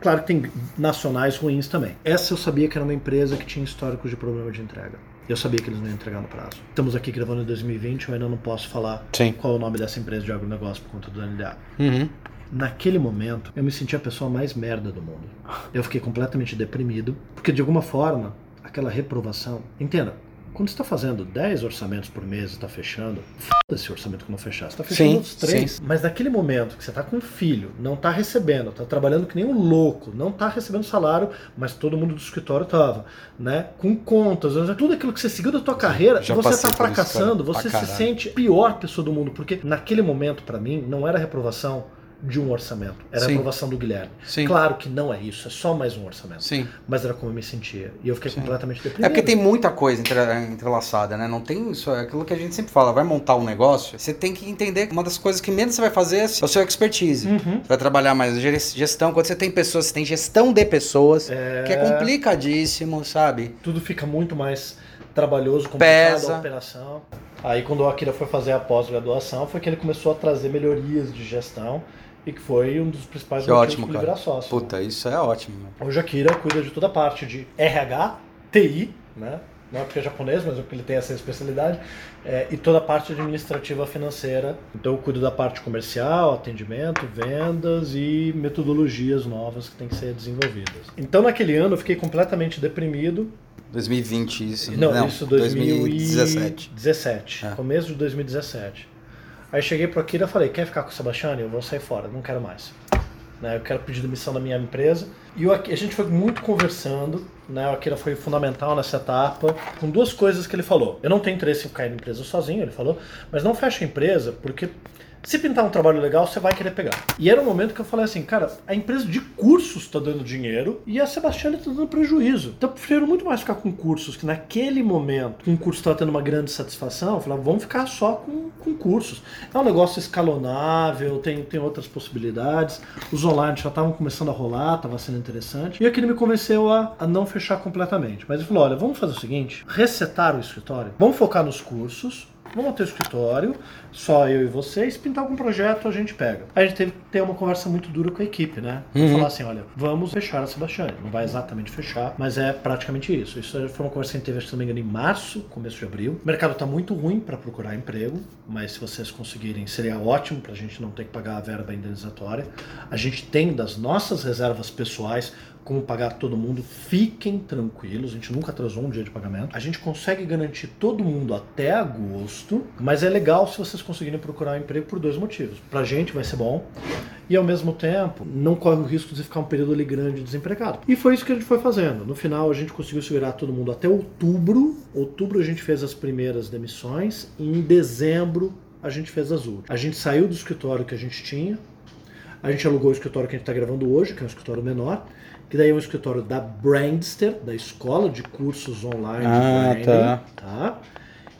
Claro que tem nacionais ruins também. Essa eu sabia que era uma empresa que tinha históricos de problema de entrega. Eu sabia que eles não iam entregar no prazo. Estamos aqui gravando em 2020, eu ainda não posso falar
Sim.
qual é o nome dessa empresa de agronegócio por conta do NDA.
Uhum.
Naquele momento, eu me senti a pessoa mais merda do mundo. Eu fiquei completamente deprimido, porque de alguma forma, aquela reprovação. Entenda, quando você está fazendo 10 orçamentos por mês e está fechando, foda esse orçamento que não fechar. Você está fechando
Sim,
os três.
sim.
Mas naquele momento que você está com um filho, não está recebendo, está trabalhando que nem um louco, não está recebendo salário, mas todo mundo do escritório estava, né? Com contas, tudo aquilo que você seguiu da tua carreira,
já
você está
isso,
fracassando,
cara,
você se sente pior pessoa do mundo, porque naquele momento, para mim, não era reprovação de um orçamento, era a
Sim.
reprovação do Guilherme.
Sim.
Claro que não é isso, é só mais um orçamento.
Sim.
Mas era como eu me sentia. E eu fiquei
Sim.
completamente deprimido.
É porque tem muita coisa entre- entrelaçada, né? Não tem isso, é aquilo que a gente sempre fala, vai montar um negócio, você tem que entender que uma das coisas que menos você vai fazer é o seu expertise.
Uhum.
Você vai trabalhar mais gestão, quando você tem pessoas, você tem gestão de pessoas,
É,
que é complicadíssimo, sabe?
Tudo fica muito mais trabalhoso, complicado,
Pesa.
a operação. Aí quando o Akira foi fazer a pós-graduação, foi que ele começou a trazer melhorias de gestão e que foi um dos principais
Que
motivos
ótimo,
para virar sócio.
Puta, isso é ótimo.
Hoje a Akira cuida de toda a parte de RH, TI, né? Não é porque é japonês, mas é porque ele tem essa especialidade, é, e toda a parte administrativa financeira. Então eu cuido da parte comercial, atendimento, vendas e metodologias novas que têm que ser desenvolvidas. Então naquele ano eu fiquei completamente deprimido.
2020, isso.
Não, isso
2017.
2017,
É.
começo de 2017. Aí cheguei pro Akira e falei, quer ficar com o Sebastião? Eu vou sair fora, não quero mais. Né, eu quero pedir demissão da minha empresa. E o a gente foi muito conversando, né? O Akira foi fundamental nessa etapa, com duas coisas que ele falou. Eu não tenho interesse em ficar na empresa sozinho, ele falou, mas não fecha a empresa, porque se pintar um trabalho legal, você vai querer pegar. E era um momento que eu falei assim, cara, a empresa de cursos está dando dinheiro e a Sebastiana está dando prejuízo. Então eu prefiro muito mais ficar com cursos, que naquele momento, com o curso estava tendo uma grande satisfação, eu falava, vamos ficar só com, com cursos. É um negócio escalonável, tem, tem outras possibilidades. Os online já estavam começando a rolar, estava sendo interessante. E aquilo me convenceu a, a não fechar completamente. Mas ele falou, olha, vamos fazer o seguinte, resetar o escritório, vamos focar nos cursos, Vamos ter o escritório, só eu e vocês, pintar algum projeto a gente pega. Aí a gente teve que ter uma conversa muito dura com a equipe, né?
Uhum.
Falar assim, olha, vamos fechar a Sebastiane. Não vai exatamente fechar, mas é praticamente isso. Isso foi uma conversa que a gente teve, se não me engano, em março, começo de abril. O mercado tá muito ruim para procurar emprego, mas se vocês conseguirem, seria ótimo pra gente não ter que pagar a verba indenizatória. A gente tem das nossas reservas pessoais como pagar todo mundo, fiquem tranquilos, a gente nunca atrasou um dia de pagamento. A gente consegue garantir todo mundo até agosto, mas é legal se vocês conseguirem procurar um emprego por dois motivos. Pra gente vai ser bom, e ao mesmo tempo não corre o risco de ficar um período ali grande desempregado. E foi isso que a gente foi fazendo. No final a gente conseguiu segurar todo mundo até outubro. Outubro a gente fez as primeiras demissões, e em dezembro a gente fez as últimas. A gente saiu do escritório que a gente tinha, a gente alugou o escritório que a gente está gravando hoje, que é um escritório menor, que daí é um escritório da Brandster, da escola de cursos online
Ah,
de
tá.
branding, tá.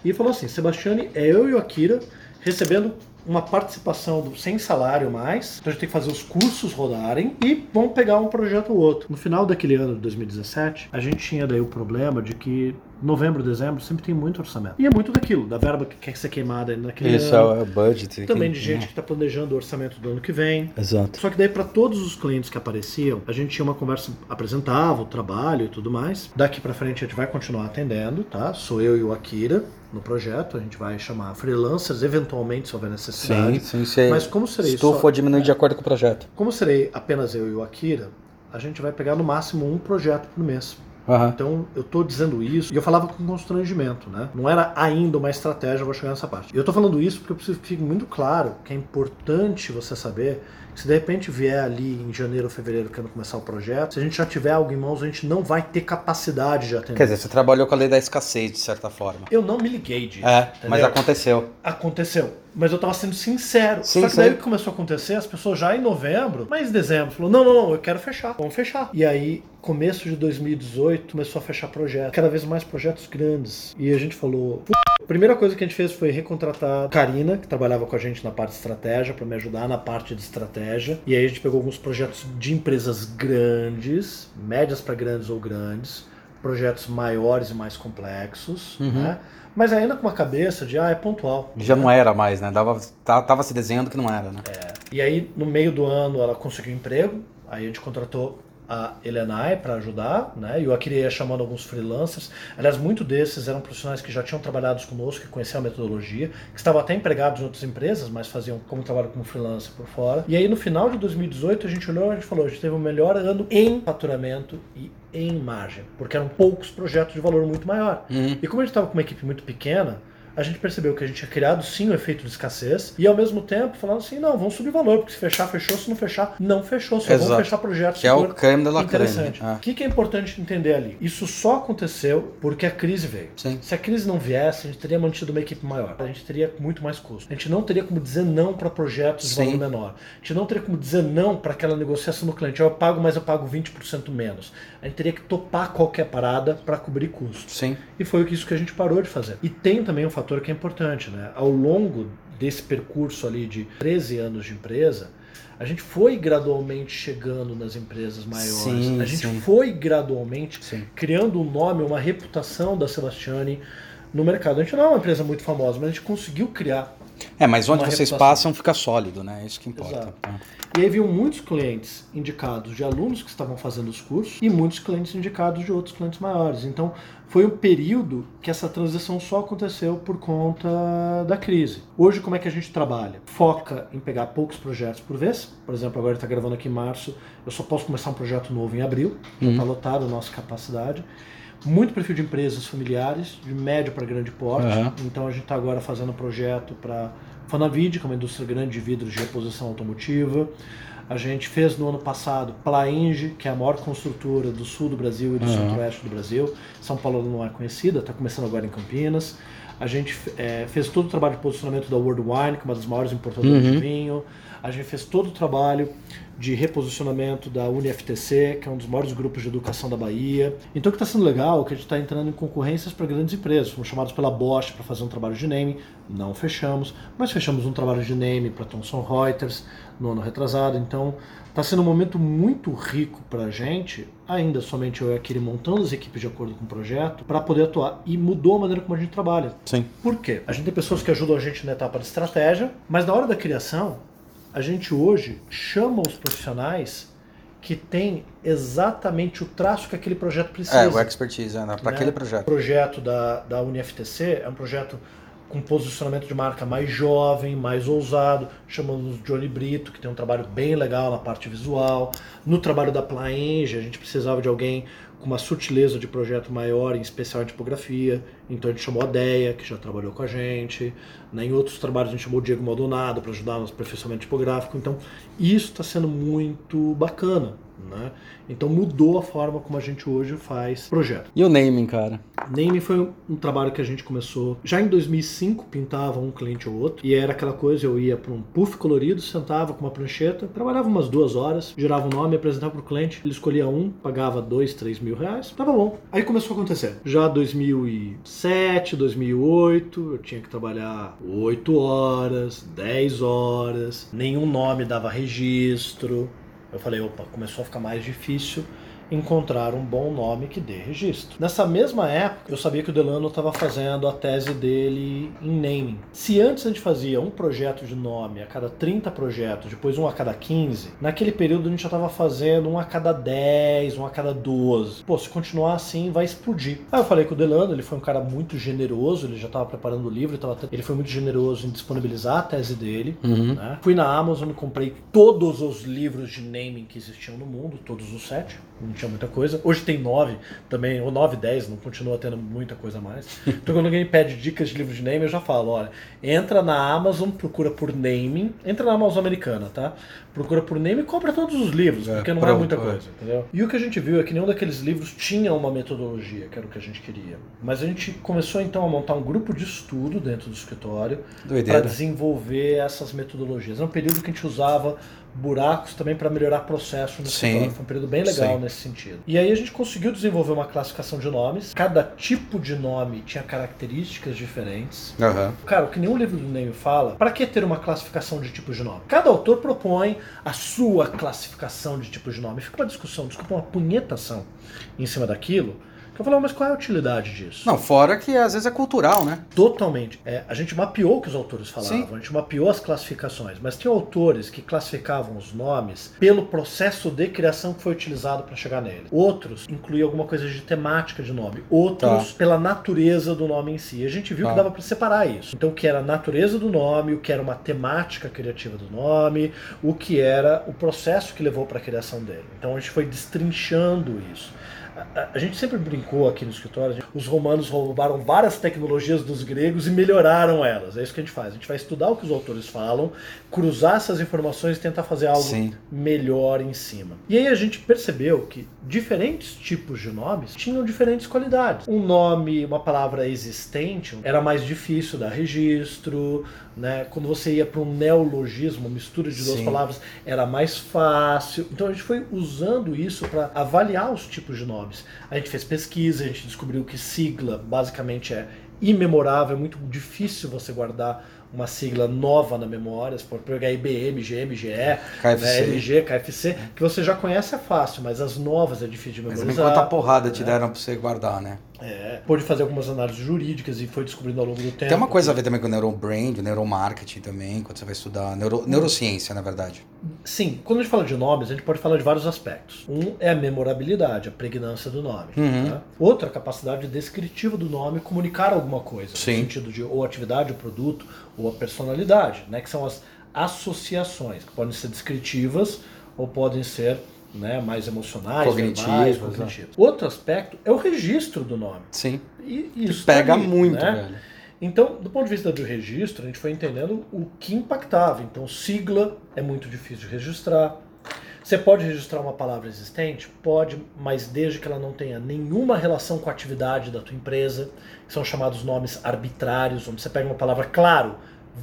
E falou assim, Sebastiane, é eu e o Akira recebendo uma participação do- sem salário mais, então a gente tem que fazer os cursos rodarem e vamos pegar um projeto ou outro. No final daquele ano de 2017, a gente tinha daí o problema de que novembro, dezembro sempre tem muito orçamento. E é muito daquilo, da verba que quer ser queimada naquele
Isso
ano.
é o budget.
Também
que-
de gente que está planejando o orçamento do ano que vem.
Exato.
Só que daí para todos os clientes que apareciam, a gente tinha uma conversa, apresentava o trabalho e tudo mais. Daqui para frente a gente vai continuar atendendo, tá? Sou eu e o Akira no projeto, a gente vai chamar freelancers eventualmente se houver
Sim,
necessidade.
sim, sim.
Mas como serei
Se tu
só-
for diminuir de acordo com o projeto.
Como serei apenas eu e o Akira, a gente vai pegar no máximo um projeto por mês.
Aham.
Então eu tô dizendo isso e eu falava com constrangimento, né? Não era ainda uma estratégia, eu vou chegar nessa parte. Eu tô falando isso porque eu preciso que fique muito claro que é importante você saber se de repente vier ali em janeiro ou fevereiro querendo começar o projeto, se a gente já tiver algo em mãos, a gente não vai ter capacidade de atender.
Quer dizer, você trabalhou com a lei da escassez, de certa forma.
eu não me liguei disso.
É, mas
entendeu?
aconteceu.
Aconteceu. Mas eu tava sendo sincero.
Sim,
Só que
sim.
daí que começou a acontecer, as pessoas já em novembro, mas em dezembro, falou: não, não, não, eu quero fechar, vamos fechar. E aí, começo de 2018, começou a fechar projetos, cada vez mais projetos grandes. E a gente falou. "Pô, A primeira coisa que a gente fez foi recontratar a Karina, que trabalhava com a gente na parte de estratégia, para me ajudar na parte de estratégia. E aí a gente pegou alguns projetos de empresas grandes, médias para grandes ou grandes, projetos maiores e mais complexos,
Uhum.
né? Mas ainda com uma cabeça de, ah, é pontual.
Já não era mais, né? Dava, tava se desenhando que não era, né?
E aí, no meio do ano, ela conseguiu emprego, aí a gente contratou a Elenai para ajudar, né? E o Akira ia chamando alguns freelancers. Aliás, muitos desses eram profissionais que já tinham trabalhado conosco, que conheciam a metodologia, que estavam até empregados em outras empresas, mas faziam como trabalho como freelancer por fora. E aí no final de 2018 a gente olhou e a gente falou, a gente teve o melhor ano em faturamento e em margem, porque eram poucos projetos de valor muito maior.
Uhum.
E como a gente estava com uma equipe muito pequena, a gente percebeu que a gente tinha criado sim o efeito de escassez e ao mesmo tempo falando assim, não, vamos subir valor, porque se fechar, fechou, se não fechar, não fechou, só
Exato.
vamos fechar projetos
Que é o creme creme.
interessante.
Ah.
O que, que é importante entender ali? Isso só aconteceu porque a crise veio.
Sim.
Se a crise não viesse, a gente teria mantido uma equipe maior. A gente teria muito mais custo. A gente não teria como dizer não para projetos de
Sim.
valor menor. A gente não teria como dizer não para aquela negociação do cliente. Eu pago, mas eu pago 20% menos. A gente teria que topar qualquer parada para cobrir custos.
Sim.
E foi isso que a gente parou de fazer. E tem também um fator que é importante, né? Ao longo desse percurso ali de 13 anos de empresa, a gente foi gradualmente chegando nas empresas maiores.
Sim,
a gente
sim.
foi gradualmente
Sim.
criando um nome, uma reputação da Sebastiani no mercado. A gente não é uma empresa muito famosa, mas a gente conseguiu criar.
É, mas onde vocês
reputação.
passam fica sólido, né? É Isso que importa. Ah.
E aí viu muitos clientes indicados de alunos que estavam fazendo os cursos e muitos clientes indicados de outros clientes maiores. Então foi um período que essa transição só aconteceu por conta da crise. Hoje, como é que a gente trabalha? Foca em pegar poucos projetos por vez. Por exemplo, agora está gravando aqui em março, eu só posso começar um projeto novo em abril, já está lotado a nossa capacidade. Muito perfil de empresas familiares, de médio para grande porte.
Aham.
Então a gente está agora fazendo um projeto para Fanavid, que é uma indústria grande de vidros de reposição automotiva. A gente fez no ano passado Plainge, que é a maior construtora do sul do Brasil e do
Aham.
centro-oeste do Brasil. São Paulo não é conhecida, está começando agora em Campinas. A gente eh, fez todo o trabalho de posicionamento da World Wine, que é uma das maiores importadoras
Uhum.
de vinho. A gente fez todo o trabalho de reposicionamento da UniFTC, que é um dos maiores grupos de educação da Bahia. Então o que está sendo legal é que a gente está entrando em concorrências para grandes empresas. Fomos chamados pela Bosch para fazer um trabalho de naming, não fechamos, mas fechamos um trabalho de naming para Thomson Reuters no ano retrasado. Então está sendo um momento muito rico para a gente, ainda somente eu e a Kiri montando as equipes de acordo com o projeto, para poder atuar. E mudou a maneira como a gente trabalha.
Sim.
Por quê? A gente tem pessoas que ajudam a gente na etapa de estratégia, mas na hora da criação, a gente hoje chama os profissionais que têm exatamente o traço que aquele projeto precisa.
É, o expertise, né? Para
né?
aquele
O
projeto.
projeto da, da UniFTC é um projeto com posicionamento de marca mais jovem, mais ousado. Chamamos o Johnny Brito, que tem um trabalho bem legal na parte visual. No trabalho da Plaenge, a gente precisava de alguém com uma sutileza de projeto maior, em especial em tipografia. Então a gente chamou a Deia, que já trabalhou com a gente. Né? Em outros trabalhos a gente chamou o Diego Maldonado para ajudar no aperfeiçoamento tipográfico. Então isso está sendo muito bacana. Né? Então mudou a forma como a gente hoje faz projeto.
E o naming, cara?
Naming foi um, um trabalho que a gente começou já em 2005, pintava um cliente ou outro, e era aquela coisa, eu ia para um puff colorido, sentava com uma prancheta, trabalhava umas duas horas, girava o nome, apresentava para o cliente, ele escolhia um, pagava dois, três mil reais, tava bom. Aí começou a acontecer. Já 2007, 2008, eu tinha que trabalhar 8 horas, 10 horas, nenhum nome dava registro, eu falei, opa, começou a ficar mais difícil encontrar um bom nome que dê registro. Nessa mesma época, eu sabia que o Delano estava fazendo a tese dele em naming. Se antes a gente fazia um projeto de nome a cada 30 projetos, depois um a cada 15, naquele período a gente já estava fazendo um a cada 10, um a cada 12. Pô, se continuar assim, vai explodir. Aí eu falei com o Delano, ele foi um cara muito generoso, ele já estava preparando o livro, ele tava- ele foi muito generoso em disponibilizar a tese dele.
Uhum.
né? Fui na Amazon e comprei todos os livros de naming que existiam no mundo, todos os sete. Não tinha muita coisa. Hoje tem nove também, ou nove, dez, não continua tendo muita coisa a mais. Então quando alguém pede dicas de livros de naming, eu já falo, olha, entra na Amazon, procura por naming, entra na Amazon americana, tá? Procura por naming e compra todos os livros,
É,
porque não é
pronto,
muita
é.
coisa, entendeu? E o que a gente viu é que nenhum daqueles livros tinha uma metodologia, que era o que a gente queria. Mas a gente começou então a montar um grupo de estudo dentro do escritório, para desenvolver essas metodologias. É um período que a gente usava buracos também para melhorar processo no
Sim.
escritório. Foi um período bem legal
Sim.
nesse sentido. E aí a gente conseguiu desenvolver uma classificação de nomes. Cada tipo de nome tinha características diferentes.
Aham.
Cara, o que nenhum livro do Neil fala, para que ter uma classificação de tipos de nome? Cada autor propõe a sua classificação de tipos de nome. Fica uma discussão, desculpa, uma punhetação em cima daquilo, Eu falei, mas qual é a utilidade disso?
Não, fora que às vezes é cultural, né?
Totalmente. É, a gente mapeou o que os autores falavam,
Sim.
a gente mapeou as classificações, mas tinha autores que classificavam os nomes pelo processo de criação que foi utilizado para chegar nele. Outros incluíam alguma coisa de temática de nome, outros
Tá.
pela natureza do nome em si. A gente viu
Tá.
que dava para separar isso. Então, o que era a natureza do nome, o que era uma temática criativa do nome, o que era o processo que levou para a criação dele. Então, a gente foi destrinchando isso. A- gente sempre brincou aqui no escritório, gente- os romanos roubaram várias tecnologias dos gregos e melhoraram elas. É isso que a gente faz. A gente vai estudar o que os autores falam, cruzar essas informações e tentar fazer algo
Sim.
melhor em cima. E aí a gente percebeu que diferentes tipos de nomes tinham diferentes qualidades. Um nome, uma palavra existente, era mais difícil dar registro, né? Quando você ia para um neologismo, uma mistura de duas
Sim.
palavras, era mais fácil. Então a gente foi usando isso para avaliar os tipos de nomes. A gente fez pesquisa, a gente descobriu que sigla basicamente é imemorável, é muito difícil você guardar uma sigla nova na memória, se for pegar IBM, GM, GE,
KFC.
né, LG, KFC, que você já conhece é fácil, mas as novas é difícil de
Mas
memorizar.
também quanta porrada te deram pra você guardar, né?
É, pôde fazer algumas análises jurídicas e foi descobrindo ao longo do tempo.
Tem uma coisa a ver também com neurobrand, neuromarketing também, quando você vai estudar neuro- neurociência, na verdade.
Sim, quando a gente fala de nomes, a gente pode falar de vários aspectos. Um é a memorabilidade, a pregnância do nome.
Uhum.
tá? Outro, a capacidade descritiva do nome comunicar alguma coisa.
Sim.
No sentido de ou atividade, o produto, ou a personalidade, né? Que são as associações, que podem ser descritivas ou podem ser né, mais emocionais,
Cognitivas,
verbais,
né?
cognitivas. Outro aspecto é o registro do nome.
Sim.
E isso
Pega muito,
né?
velho.
Então, do ponto de vista do registro, a gente foi entendendo o que impactava. Então, sigla é muito difícil de registrar. Você pode registrar uma palavra existente? Pode, mas desde que ela não tenha nenhuma relação com a atividade da tua empresa, que são chamados nomes arbitrários, onde você pega uma palavra claro,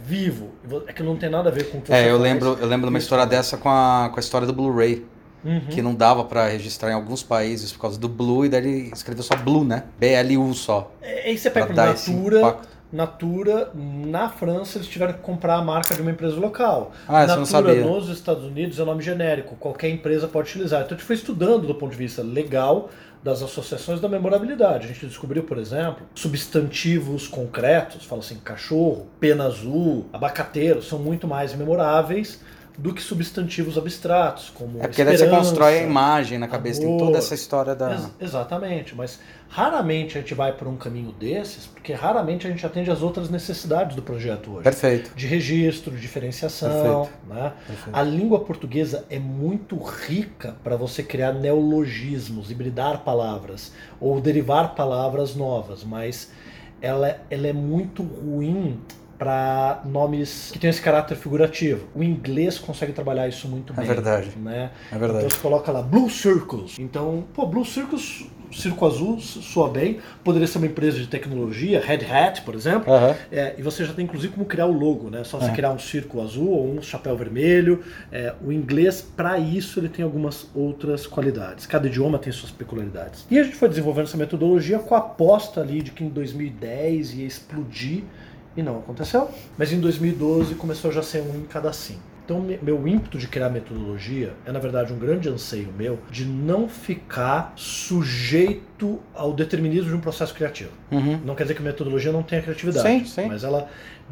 vivo, e vo- é que não tem nada a ver com o que você
É, eu lembro, eu lembro de uma história dessa com a, com a história do Blu-ray,
Uhum.
que não dava pra registrar em alguns países por causa do Blue, e daí ele escreveu só Blue, né? B-L-U só.
É, Aí você pega Natura. Natura, na França, eles tiveram que comprar a marca de uma empresa local.
Ah, eu não
Natura
sabia.
nos Estados Unidos é nome genérico, qualquer empresa pode utilizar. Então a gente foi estudando do ponto de vista legal das associações da memorabilidade. A gente descobriu, por exemplo, substantivos concretos, fala assim, cachorro, pena azul, abacateiro, são muito mais memoráveis do que substantivos abstratos, como
É porque daí você constrói a imagem na cabeça, tem
amor.
toda essa história da.
Ex- exatamente, mas raramente a gente vai por um caminho desses, porque raramente a gente atende às outras necessidades do projeto hoje.
Perfeito.
De registro, diferenciação.
Perfeito.
Né?
Perfeito.
A língua portuguesa é muito rica para você criar neologismos, hibridar palavras ou derivar palavras novas, mas ela, ela é muito ruim para nomes que têm esse caráter figurativo. O inglês consegue trabalhar isso muito
É
bem.
verdade.
Né?
É verdade.
Então você coloca lá Blue Circles. Então, pô, Blue Circles, Circo Azul, soa bem. Poderia ser uma empresa de tecnologia, Red Hat, por exemplo.
Aham.
É, e você já tem inclusive como criar o logo, né? Só você
É.
criar um círculo azul ou um chapéu vermelho. É, o inglês, para isso, ele tem algumas outras qualidades. Cada idioma tem suas peculiaridades. E a gente foi desenvolvendo essa metodologia com a aposta ali de que em 2010 ia explodir e não aconteceu. Mas em 2012 começou já a ser um em cada sim. Então, me- meu ímpeto de criar metodologia é, na verdade, um grande anseio meu de não ficar sujeito ao determinismo de um processo criativo.
Uhum.
Não quer dizer que a metodologia não tenha criatividade,
Sim, sim.
mas ela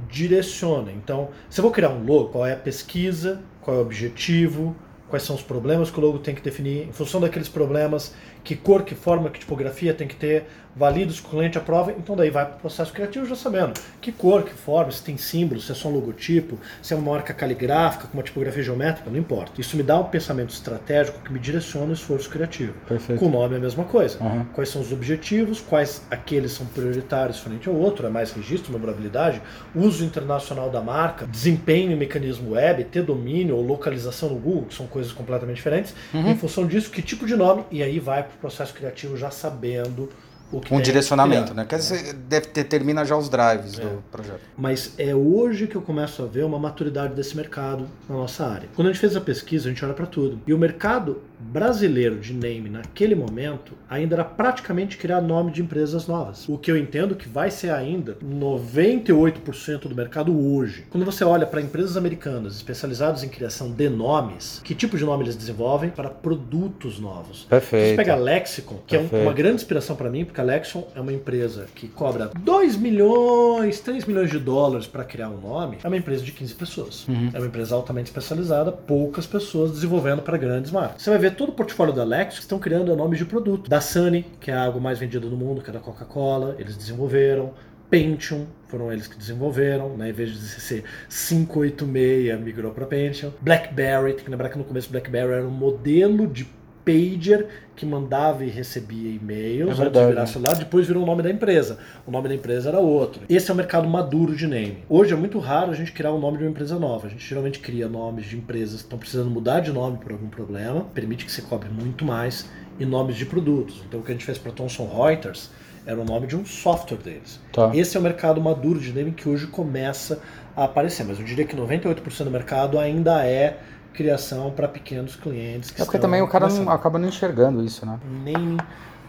direciona. Então, se eu vou criar um logo, qual é a pesquisa, qual é o objetivo, quais são os problemas que o logo tem que definir, em função daqueles problemas, que cor, que forma, que tipografia tem que ter, validos que o cliente aprova, então daí vai para o processo criativo já sabendo que cor, que forma, se tem símbolo, se é só um logotipo, se é uma marca caligráfica com uma tipografia geométrica, não importa. Isso me dá um pensamento estratégico que me direciona o esforço criativo.
Perfeito.
Com o nome é a mesma coisa.
Uhum.
Quais são os objetivos, quais aqueles são prioritários frente ao outro, é mais registro, memorabilidade, uso internacional da marca, desempenho em mecanismo web, ter domínio ou localização no Google, que são coisas completamente diferentes.
Uhum.
Em função disso, que tipo de nome, e aí vai para o processo criativo já sabendo
Um
tem
direcionamento,
que
né? Quer dizer, deve ter, termina já os drives do projeto.
Mas é hoje que eu começo a ver uma maturidade desse mercado na nossa área. Quando a gente fez a pesquisa, a gente olha para tudo. E o mercado brasileiro de name naquele momento ainda era praticamente criar nome de empresas novas. O que eu entendo que vai ser ainda 98% do mercado hoje. Quando você olha para empresas americanas especializadas em criação de nomes, que tipo de nome eles desenvolvem para produtos novos? Se
Perfeito.
você pega a Lexicon, que é um-
Perfeito.
uma grande inspiração para mim, Lexicon é uma empresa que cobra 2 milhões, 3 milhões de dólares para criar um nome, é uma empresa de 15 pessoas.
Uhum.
É uma empresa altamente especializada, poucas pessoas desenvolvendo para grandes marcas. Você vai ver todo o portfólio da Lexicon que estão criando nomes de produto. Da Sunny, que é a água mais vendida do mundo, que é da Coca-Cola, eles desenvolveram. Pentium, foram eles que desenvolveram, né? Em vez de ser 586, migrou para Pentium. BlackBerry, tem que lembrar que no começo BlackBerry era um modelo de pager que mandava e recebia e-mails
É
antes
verdade.
de virar celular, depois virou o nome da empresa. O nome da empresa era outro. Esse é o mercado maduro de name. Hoje é muito raro a gente criar o nome de uma empresa nova. A gente geralmente cria nomes de empresas que estão precisando mudar de nome por algum problema, permite que você cobre muito mais, e nomes de produtos. Então o que a gente fez para Thomson Reuters era o nome de um software deles.
Tá.
Esse é o mercado maduro de naming que hoje começa a aparecer, mas eu diria que 98% do mercado ainda é criação para pequenos clientes. Que
É porque também o cara não, acaba não enxergando isso, né?
Naming.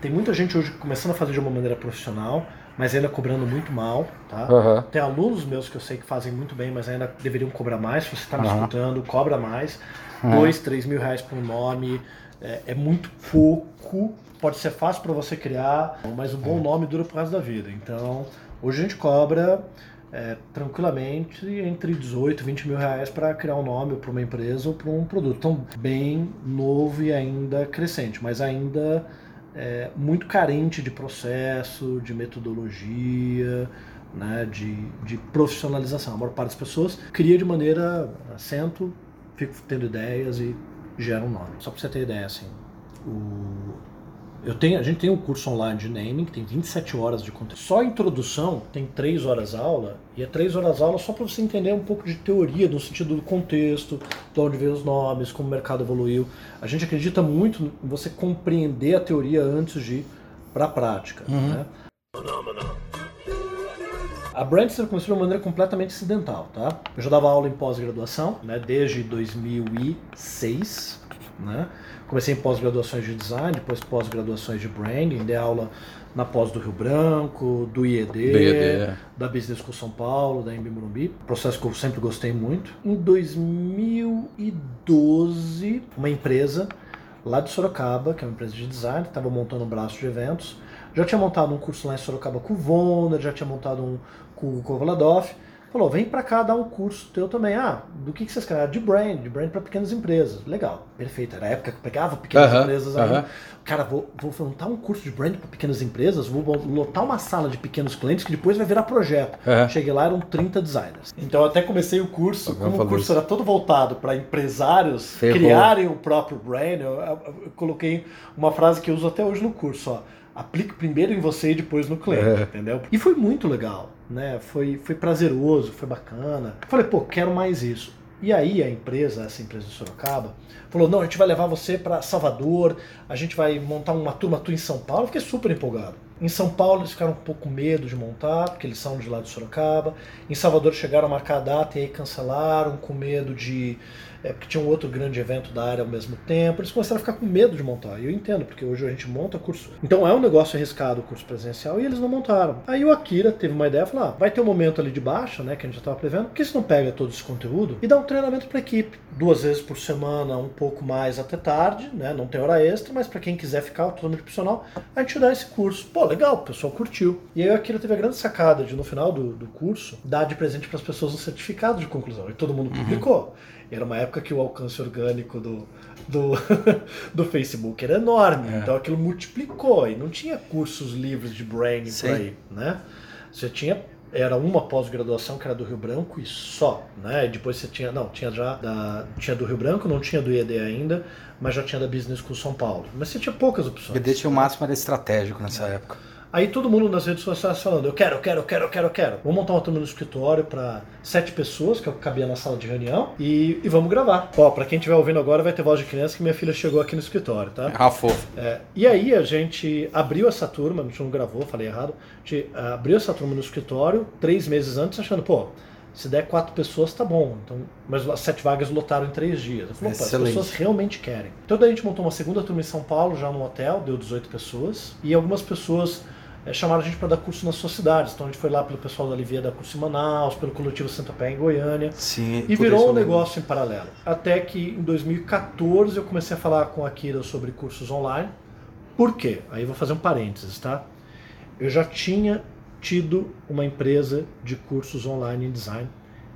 Tem muita gente hoje começando a fazer de uma maneira profissional, mas ainda cobrando muito mal, tá?
Aham.
Tem alunos meus que eu sei que fazem muito bem, mas ainda deveriam cobrar mais. Se você está me
Aham.
escutando, cobra mais.
Aham.
Dois, três mil reais por nome é, é muito pouco. Pode ser fácil para você criar, mas um bom nome dura pro resto da vida. Então, hoje a gente cobra é, tranquilamente entre 18 e 20 mil reais para criar um nome para uma empresa ou para um produto. Então, bem novo e ainda crescente, mas ainda é, muito carente de processo, de metodologia, né, de, de profissionalização. A maior parte das pessoas cria de maneira assento, fico tendo ideias e gera um nome. Só para você ter ideia, assim, o, eu tenho, a gente tem um curso online de naming que tem 27 horas de conteúdo. Só a introdução tem 3 horas aula, e é 3 horas aula só para você entender um pouco de teoria, no sentido do contexto, de onde veio os nomes, como o mercado evoluiu. A gente acredita muito em você compreender a teoria antes de ir para a prática.
Uhum.
Né? A Brandster começou de uma maneira completamente acidental, tá? Eu já dava aula em pós-graduação, né, desde 2006, né? Comecei em pós-graduações de design, depois pós-graduações de branding, dei aula na pós do Rio Branco, do IED,
IED.
da Business School São Paulo, da Embi Morumbi, processo que eu sempre gostei muito. Em 2012, uma empresa lá de Sorocaba, que é uma empresa de design, estava montando um braço de eventos, já tinha montado um curso lá em Sorocaba com o Vonda, já tinha montado um com o Kovaladoff. Falou, vem pra cá dar um curso teu também. Ah, do que, que vocês querem? Ah, De brand, de brand para pequenas empresas. Legal, perfeito. Era a época que eu pegava pequenas
Aham,
empresas
aham.
ainda. Cara, vou, vou montar um curso de brand para pequenas empresas, vou lotar uma sala de pequenos clientes que depois vai virar projeto.
Aham.
Cheguei lá, eram 30 designers. Então eu até comecei o curso, como o curso
isso.
era todo voltado para empresários
Ferrou.
criarem o próprio brand, eu, eu- eu coloquei uma frase que eu uso até hoje no curso, ó. Aplique primeiro em você e depois no cliente,
É.
entendeu? E foi muito legal, né? Foi, foi prazeroso, foi bacana. Falei, pô, quero mais isso. E aí a empresa, essa empresa de Sorocaba, falou: não, a gente vai levar você para Salvador, a gente vai montar uma turma tua em São Paulo. Eu fiquei super empolgado. Em São Paulo eles ficaram um pouco com medo de montar, porque eles são de lá de Sorocaba. Em Salvador chegaram a marcar a data e aí cancelaram, com medo de. É, porque tinha um outro grande evento da área ao mesmo tempo. Eles começaram a ficar com medo de montar. E eu entendo, porque hoje a gente monta curso. Então é um negócio arriscado o curso presencial e eles não montaram. Aí o Akira teve uma ideia, falou: ah, vai ter um momento ali de baixa, né, que a gente já estava prevendo, por que você não pega todo esse conteúdo e dá um treinamento para equipe? Duas vezes por semana, um pouco mais até tarde, né? Não tem hora extra, mas para quem quiser ficar totalmente profissional, a gente dá esse curso. Pô, legal, o pessoal curtiu. E aí o Akira teve a grande sacada de, no final do, do curso, dar de presente para as pessoas um certificado de conclusão. E todo mundo publicou. Era uma época que o alcance orgânico do, do, do Facebook era enorme.
É.
Então aquilo multiplicou. E não tinha cursos livres de branding
Sim.
por aí, né? Você tinha era uma pós-graduação que era do Rio Branco e só, né? Depois você tinha, não, tinha já da, tinha do Rio Branco, não tinha do IED ainda, mas já tinha da Business School São Paulo. Mas você tinha poucas
O
opções.
BD tinha o máximo era estratégico nessa época.
Aí todo mundo nas redes sociais falando, eu quero, eu quero, eu quero, eu quero, eu quero. Vamos montar uma turma no escritório para sete pessoas, que é o que cabia na sala de reunião, e, e vamos gravar. Ó, pra quem estiver ouvindo agora, vai ter voz de criança que minha filha chegou aqui no escritório, tá?
Ah, fofo.
É, e aí a gente abriu essa turma, a gente não gravou, falei errado. A gente ah, abriu essa turma no escritório três meses antes, achando, pô, se der quatro pessoas, tá bom. Então, mas as sete vagas lotaram em três dias. Eu falei, opa, as pessoas realmente querem. Então daí a gente montou uma segunda turma em São Paulo, já no hotel, deu 18 pessoas. E algumas pessoas eh, chamaram a gente para dar curso nas suas cidades. Então a gente foi lá pelo pessoal da Livia dar curso em Manaus, pelo coletivo Santa Pé em Goiânia.
Sim.
E virou um negócio em paralelo. Até que em 2014 eu comecei a falar com a Kira sobre cursos online. Por quê? Aí vou fazer um parênteses, tá? Eu já tinha tido uma empresa de cursos online em design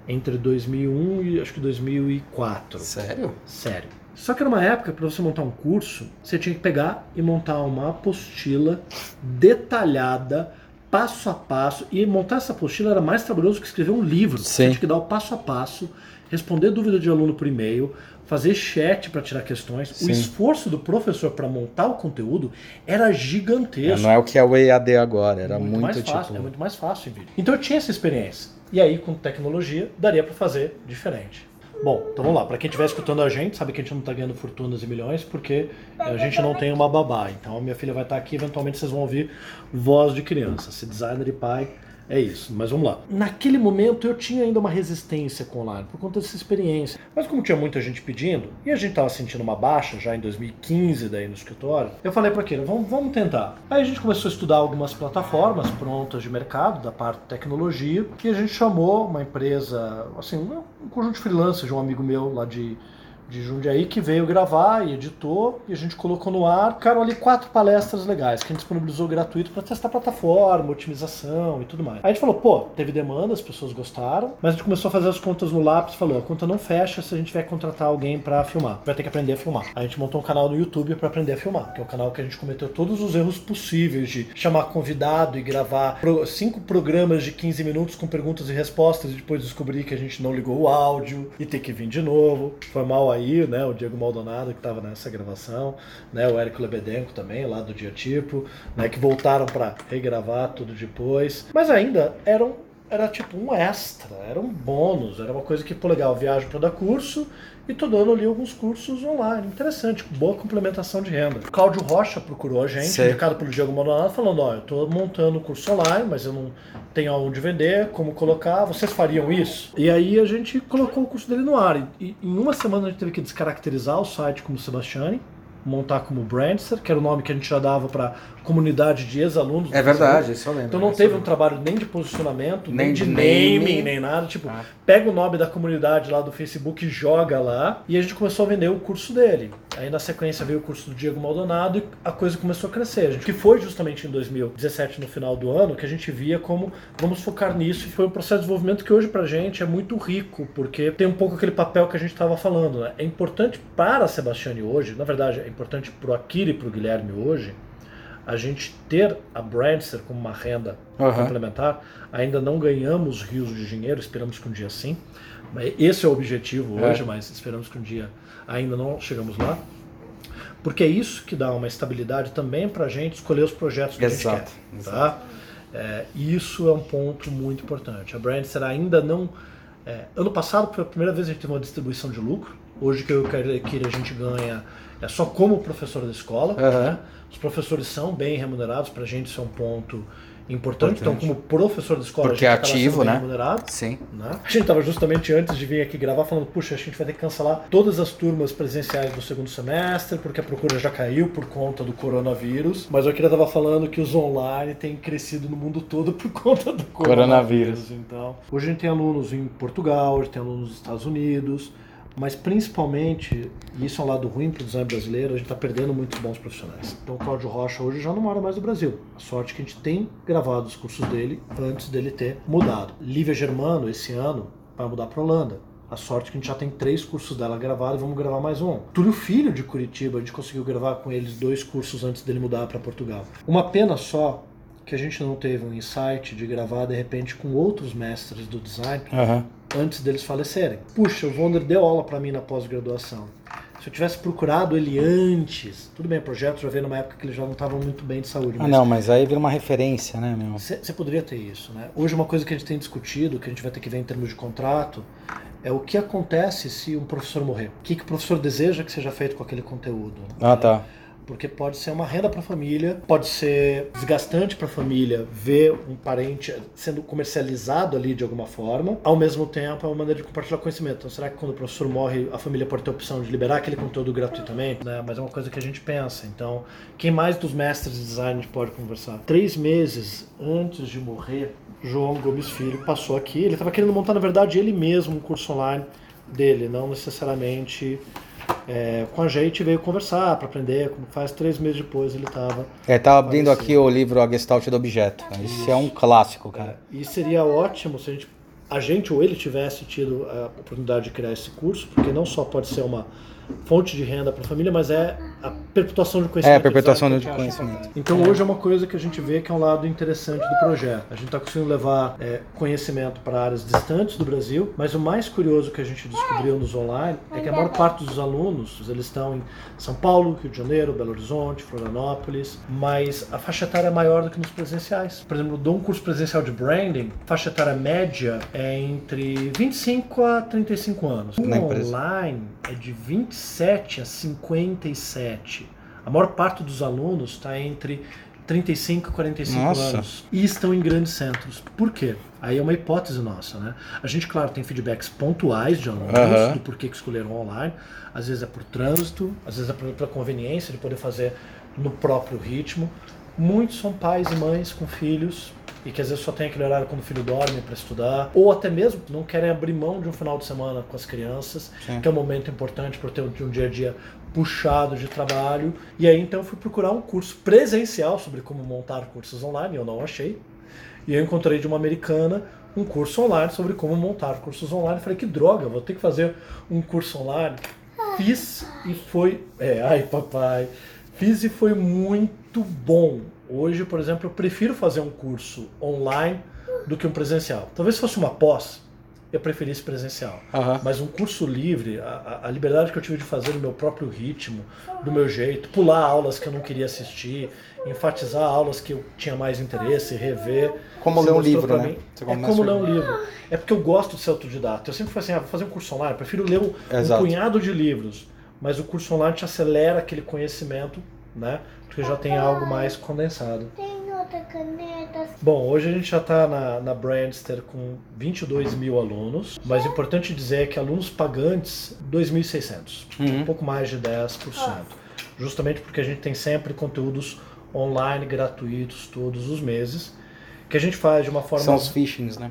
entre 2001 e acho que 2004.
Sério?
Sério. Só que era uma época, para você montar um curso, você tinha que pegar e montar uma apostila detalhada, passo a passo. E montar essa apostila era mais trabalhoso que escrever um livro. Você
Sim.
tinha que dar o passo a passo, responder dúvida de aluno por e-mail, fazer chat para tirar questões.
Sim.
O esforço do professor para montar o conteúdo era
É,
gigantesco.
não é o que é o EAD agora, era
muito,
muito,
mais
tipo.
fácil, é muito mais fácil em vídeo. Então eu tinha essa experiência. E aí com tecnologia daria para fazer diferente. Bom, então vamos lá. Para quem estiver escutando a gente, sabe que a gente não está ganhando fortunas e milhões porque a gente não tem uma babá. Então a minha filha vai estar aqui, eventualmente vocês vão ouvir voz de criança. Se designer e pai é isso, mas vamos lá. Naquele momento eu tinha ainda uma resistência com o online, por conta dessa experiência. Mas como tinha muita gente pedindo, e a gente tava sentindo uma baixa já em 2015 daí no escritório, eu falei para aquele, vamos, vamos tentar. Aí a gente começou a estudar algumas plataformas prontas de mercado, da parte de tecnologia, e a gente chamou uma empresa, assim, um conjunto de freelancers de um amigo meu lá de de Jundiaí que veio gravar e editou e a gente colocou no ar. Ficaram ali quatro palestras legais que a gente disponibilizou gratuito para testar plataforma, otimização e tudo mais. Aí a gente falou, pô, teve demanda, as pessoas gostaram, mas a gente começou a fazer as contas no lápis e falou, a conta não fecha se a gente vai contratar alguém para filmar. Vai ter que aprender a filmar. A gente montou um canal no YouTube para aprender a filmar, que é o canal que a gente cometeu todos os erros possíveis de chamar convidado e gravar cinco programas de 15 minutos com perguntas e respostas e depois descobrir que a gente não ligou o áudio e ter que vir de novo. Foi mal aí, né? O Diego Maldonado que estava nessa gravação, né? O Érico Lebedenko também, lá do Dia Tipo, né? Que voltaram para regravar tudo depois. Mas ainda eram era tipo um extra, era um bônus, era uma coisa que, pô, legal, viajo para dar curso e tô dando ali alguns cursos online. Interessante, boa complementação de renda. O Cláudio Rocha procurou a gente,
Sei.
indicado pelo Diego Maldonado, falando, ó, eu tô montando um curso online, mas eu não tenho aonde vender, como colocar, vocês fariam isso? E aí a gente colocou o curso dele no ar. E, e em uma semana a gente teve que descaracterizar o site como Sebastiani, montar como Brandster, que era o nome que a gente já dava para comunidade de ex-alunos.
É verdade, isso eu lembro.
Então não teve um trabalho nem de posicionamento, nem,
Nem
de naming,
naming.
nem nada. Tipo,
Ah.
pega o nome da comunidade lá do Facebook e joga lá. E a gente começou a vender o curso dele. Aí na sequência veio o curso do Diego Maldonado e a coisa começou a crescer. A gente, que foi justamente em 2017, no final do ano, que a gente via como vamos focar nisso. E foi um processo de desenvolvimento que hoje pra gente é muito rico, porque tem um pouco aquele papel que a gente estava falando. Né? É importante para a Sebastiane hoje, na verdade é importante pro Akira e pro Guilherme hoje, a gente ter a Brandster como uma renda
Aham.
complementar. Ainda não ganhamos rios de dinheiro, esperamos que um dia sim. Esse é o objetivo
É.
hoje, mas esperamos que um dia ainda não chegamos lá. Porque é isso que dá uma estabilidade também para a gente escolher os projetos que
Exato,
a gente quer. Tá? É, isso é um ponto muito importante. A Brandster ainda não. é, ano passado, pela primeira vez, a gente teve uma distribuição de lucro. Hoje que eu quero que a gente ganha é só como professor da escola.
Aham.
né? Os professores são bem remunerados, para a gente isso é um ponto importante. Então, como professor da escola,
Porque
a
é
gente acaba
ativo, né?
remunerado.
Sim.
né? A gente estava justamente antes de vir aqui gravar falando, puxa, a gente vai ter que cancelar todas as turmas presenciais do segundo semestre, porque a procura já caiu por conta do coronavírus. Mas eu queria estava falando que os online têm crescido no mundo todo por conta do
Coronavírus.
coronavírus. Então, hoje a gente tem alunos em Portugal, hoje tem alunos nos Estados Unidos, mas principalmente, e isso é um lado ruim para o design brasileiro, a gente está perdendo muitos bons profissionais. Então o Cláudio Rocha hoje já não mora mais no Brasil. A sorte é que a gente tem gravado os cursos dele antes dele ter mudado. Lívia Germano, esse ano, vai mudar para Holanda. A sorte é que a gente já tem três cursos dela gravados e vamos gravar mais um. Túlio Filho de Curitiba, a gente conseguiu gravar com eles dois cursos antes dele mudar para Portugal. Uma pena só que a gente não teve um insight de gravar de repente com outros mestres do design
Aham.
antes deles falecerem. Puxa, o Wonder deu aula para mim na pós-graduação. Se eu tivesse procurado ele antes, tudo bem, o projeto já veio numa época que ele já não estava muito bem de saúde.
Ah, não, mas aí vira uma referência, né, meu?
Você poderia ter isso, né? Hoje uma coisa que a gente tem discutido, que a gente vai ter que ver em termos de contrato, é o que acontece se um professor morrer. O que, que o professor deseja que seja feito com aquele conteúdo.
Ah, tá
porque pode ser uma renda para a família, pode ser desgastante para a família ver um parente sendo comercializado ali de alguma forma. Ao mesmo tempo, é uma maneira de compartilhar conhecimento. Então, será que quando o professor morre, a família pode ter a opção de liberar aquele conteúdo gratuitamente? Né? Mas é uma coisa que a gente pensa. Então, quem mais dos mestres de design a gente pode conversar? Três meses antes de morrer, João Gomes Filho passou aqui. Ele estava querendo montar, na verdade, ele mesmo um curso online dele, não necessariamente é, com a gente, veio conversar para aprender como faz. Três meses depois ele estava.
É, tá abrindo aqui o livro A Gestalt do Objeto. Esse é um clássico, cara.
É, e seria ótimo se a gente, a gente ou ele tivesse tido a oportunidade de criar esse curso, porque não só pode ser uma fonte de renda para a família, mas é a perpetuação de conhecimento.
É, a perpetuação de conhecimento.
Então hoje é uma coisa que a gente vê que é um lado interessante do projeto. A gente está conseguindo levar é, conhecimento para áreas distantes do Brasil, mas o mais curioso que a gente descobriu nos online é que a maior parte dos alunos, eles estão em São Paulo, Rio de Janeiro, Belo Horizonte, Florianópolis, mas a faixa etária é maior do que nos presenciais. Por exemplo, eu dou um curso presencial de branding, faixa etária média é entre 25 a 35 anos. O online é de 27 a 57. A maior parte dos alunos está entre 35 e 45 nossa. anos e estão em grandes centros. Por quê? Aí é uma hipótese nossa, né? A gente, claro, tem feedbacks pontuais de alunos uhum. do porquê que escolheram online. Às vezes é por trânsito, às vezes é pela conveniência de poder fazer no próprio ritmo. Muitos são pais e mães com filhos e que às vezes só tem aquele horário quando o filho dorme para estudar, ou até mesmo não querem abrir mão de um final de semana com as crianças, Sim. que é um momento importante para ter um dia a dia puxado de trabalho. E aí então eu fui procurar um curso presencial sobre como montar cursos online, eu não achei. E eu encontrei de uma americana um curso online sobre como montar cursos online. Falei, que droga, vou ter que fazer um curso online. Fiz e foi. É, ai papai. Fiz e foi muito bom. Hoje, por exemplo, eu prefiro fazer um curso online do que um presencial. Talvez fosse uma pós, eu preferisse presencial. Uhum. Mas um curso livre, a, a, liberdade que eu tive de fazer no meu próprio ritmo, do meu jeito, pular aulas que eu não queria assistir, enfatizar aulas que eu tinha mais interesse, rever.
Como ler um livro, né?
é como ler um livro. É porque eu gosto de ser autodidata. Eu sempre falei assim, ah, vou fazer um curso online, eu prefiro ler um, um punhado de livros. Mas o curso online te acelera aquele conhecimento, né? Porque já tem algo mais condensado canetas. Bom, hoje a gente já está na, na Brandster com 22 mil alunos, mas é importante dizer que alunos pagantes, 2.600, uhum. um pouco mais de 10%. Justamente porque a gente tem sempre conteúdos online gratuitos todos os meses, que a gente faz de uma forma...
São os phishings, né?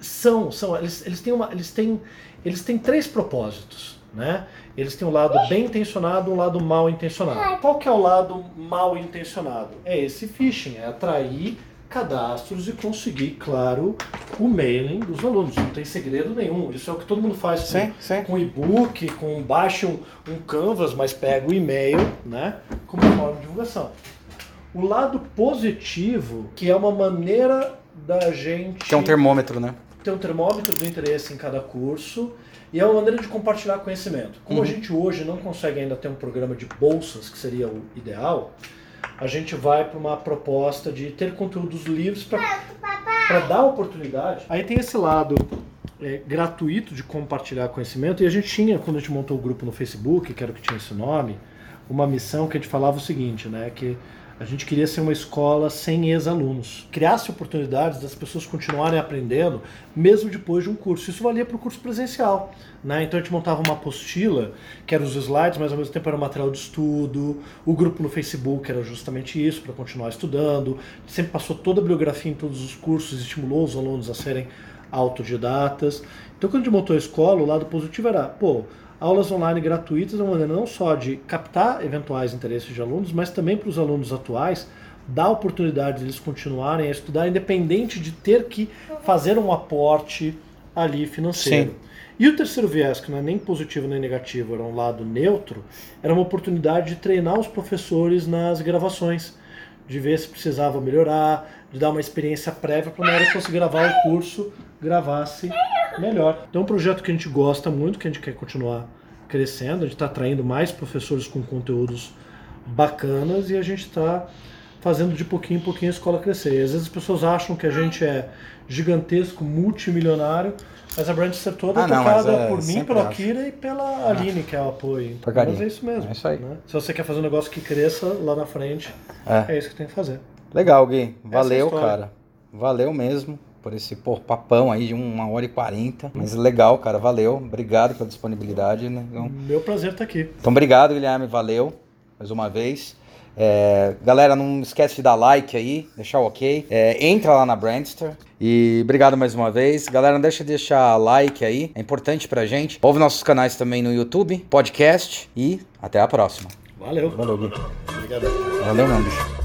São, são. Eles, eles, têm, uma, eles, têm, eles têm três propósitos. Né? Eles têm um lado bem intencionado e um lado mal intencionado. Qual que é o lado mal intencionado? É esse phishing, é atrair cadastros e conseguir, claro, o mailing dos alunos. Não tem segredo nenhum. Isso é o que todo mundo faz sim, com, sim. com e-book, com baixa um, um Canvas, mas pega o e-mail, né? Como forma de divulgação. O lado positivo, que é uma maneira da gente.
Que é um termômetro, né?
Ter um termômetro do interesse em cada curso e é uma maneira de compartilhar conhecimento. Como uhum. a gente hoje não consegue ainda ter um programa de bolsas, que seria o ideal, a gente vai para uma proposta de ter conteúdos livres para dar oportunidade. Aí tem esse lado é, gratuito de compartilhar conhecimento. E a gente tinha, quando a gente montou o grupo no Facebook, que era o que tinha esse nome, uma missão que a gente falava o seguinte, né? Que a gente queria ser uma escola sem ex-alunos. Criasse oportunidades das pessoas continuarem aprendendo, mesmo depois de um curso. Isso valia para o curso presencial. Né? Então a gente montava uma apostila, que eram os slides, mas ao mesmo tempo era um material de estudo. O grupo no Facebook era justamente isso, para continuar estudando. Sempre passou toda a bibliografia em todos os cursos, estimulou os alunos a serem autodidatas. Então quando a gente montou a escola, o lado positivo era, pô, aulas online gratuitas é uma maneira não só de captar eventuais interesses de alunos, mas também para os alunos atuais dar a oportunidade de eles continuarem a estudar, independente de ter que fazer um aporte ali financeiro. Sim. E o terceiro viés, que não é nem positivo nem negativo, era um lado neutro, era uma oportunidade de treinar os professores nas gravações, de ver se precisava melhorar, de dar uma experiência prévia para na hora que fosse gravar o curso, gravasse melhor. Então é um projeto que a gente gosta muito, que a gente quer continuar crescendo, a gente está atraindo mais professores com conteúdos bacanas e a gente está fazendo de pouquinho em pouquinho a escola crescer. E às vezes as pessoas acham que a gente é gigantesco, multimilionário, mas a Branchster toda
Ah,
é
não,
tocada
é,
por mim, pelo
acho.
Akira e pela Aline, que é o apoio.
Porcaria.
Mas é isso mesmo.
É isso aí.
né? Se você quer fazer um negócio que cresça lá na frente,
É.
é isso que tem que fazer.
Legal, Gui.
É
Valeu,
história.
cara. Valeu mesmo por esse pô, papão aí de uma hora e quarenta. Mas legal, cara. Valeu. Obrigado pela disponibilidade. Né? Então,
Meu prazer estar aqui.
então, obrigado, Guilherme. Valeu mais uma vez. É, galera, não esquece de dar like aí, deixar o ok. É, entra lá na Brandster. E obrigado mais uma vez. Galera, não deixa de deixar like aí, é importante pra gente. Ouve nossos canais também no YouTube, podcast e até a próxima.
Valeu.
Valeu, Gui.
Obrigado.
Valeu, meu bicho.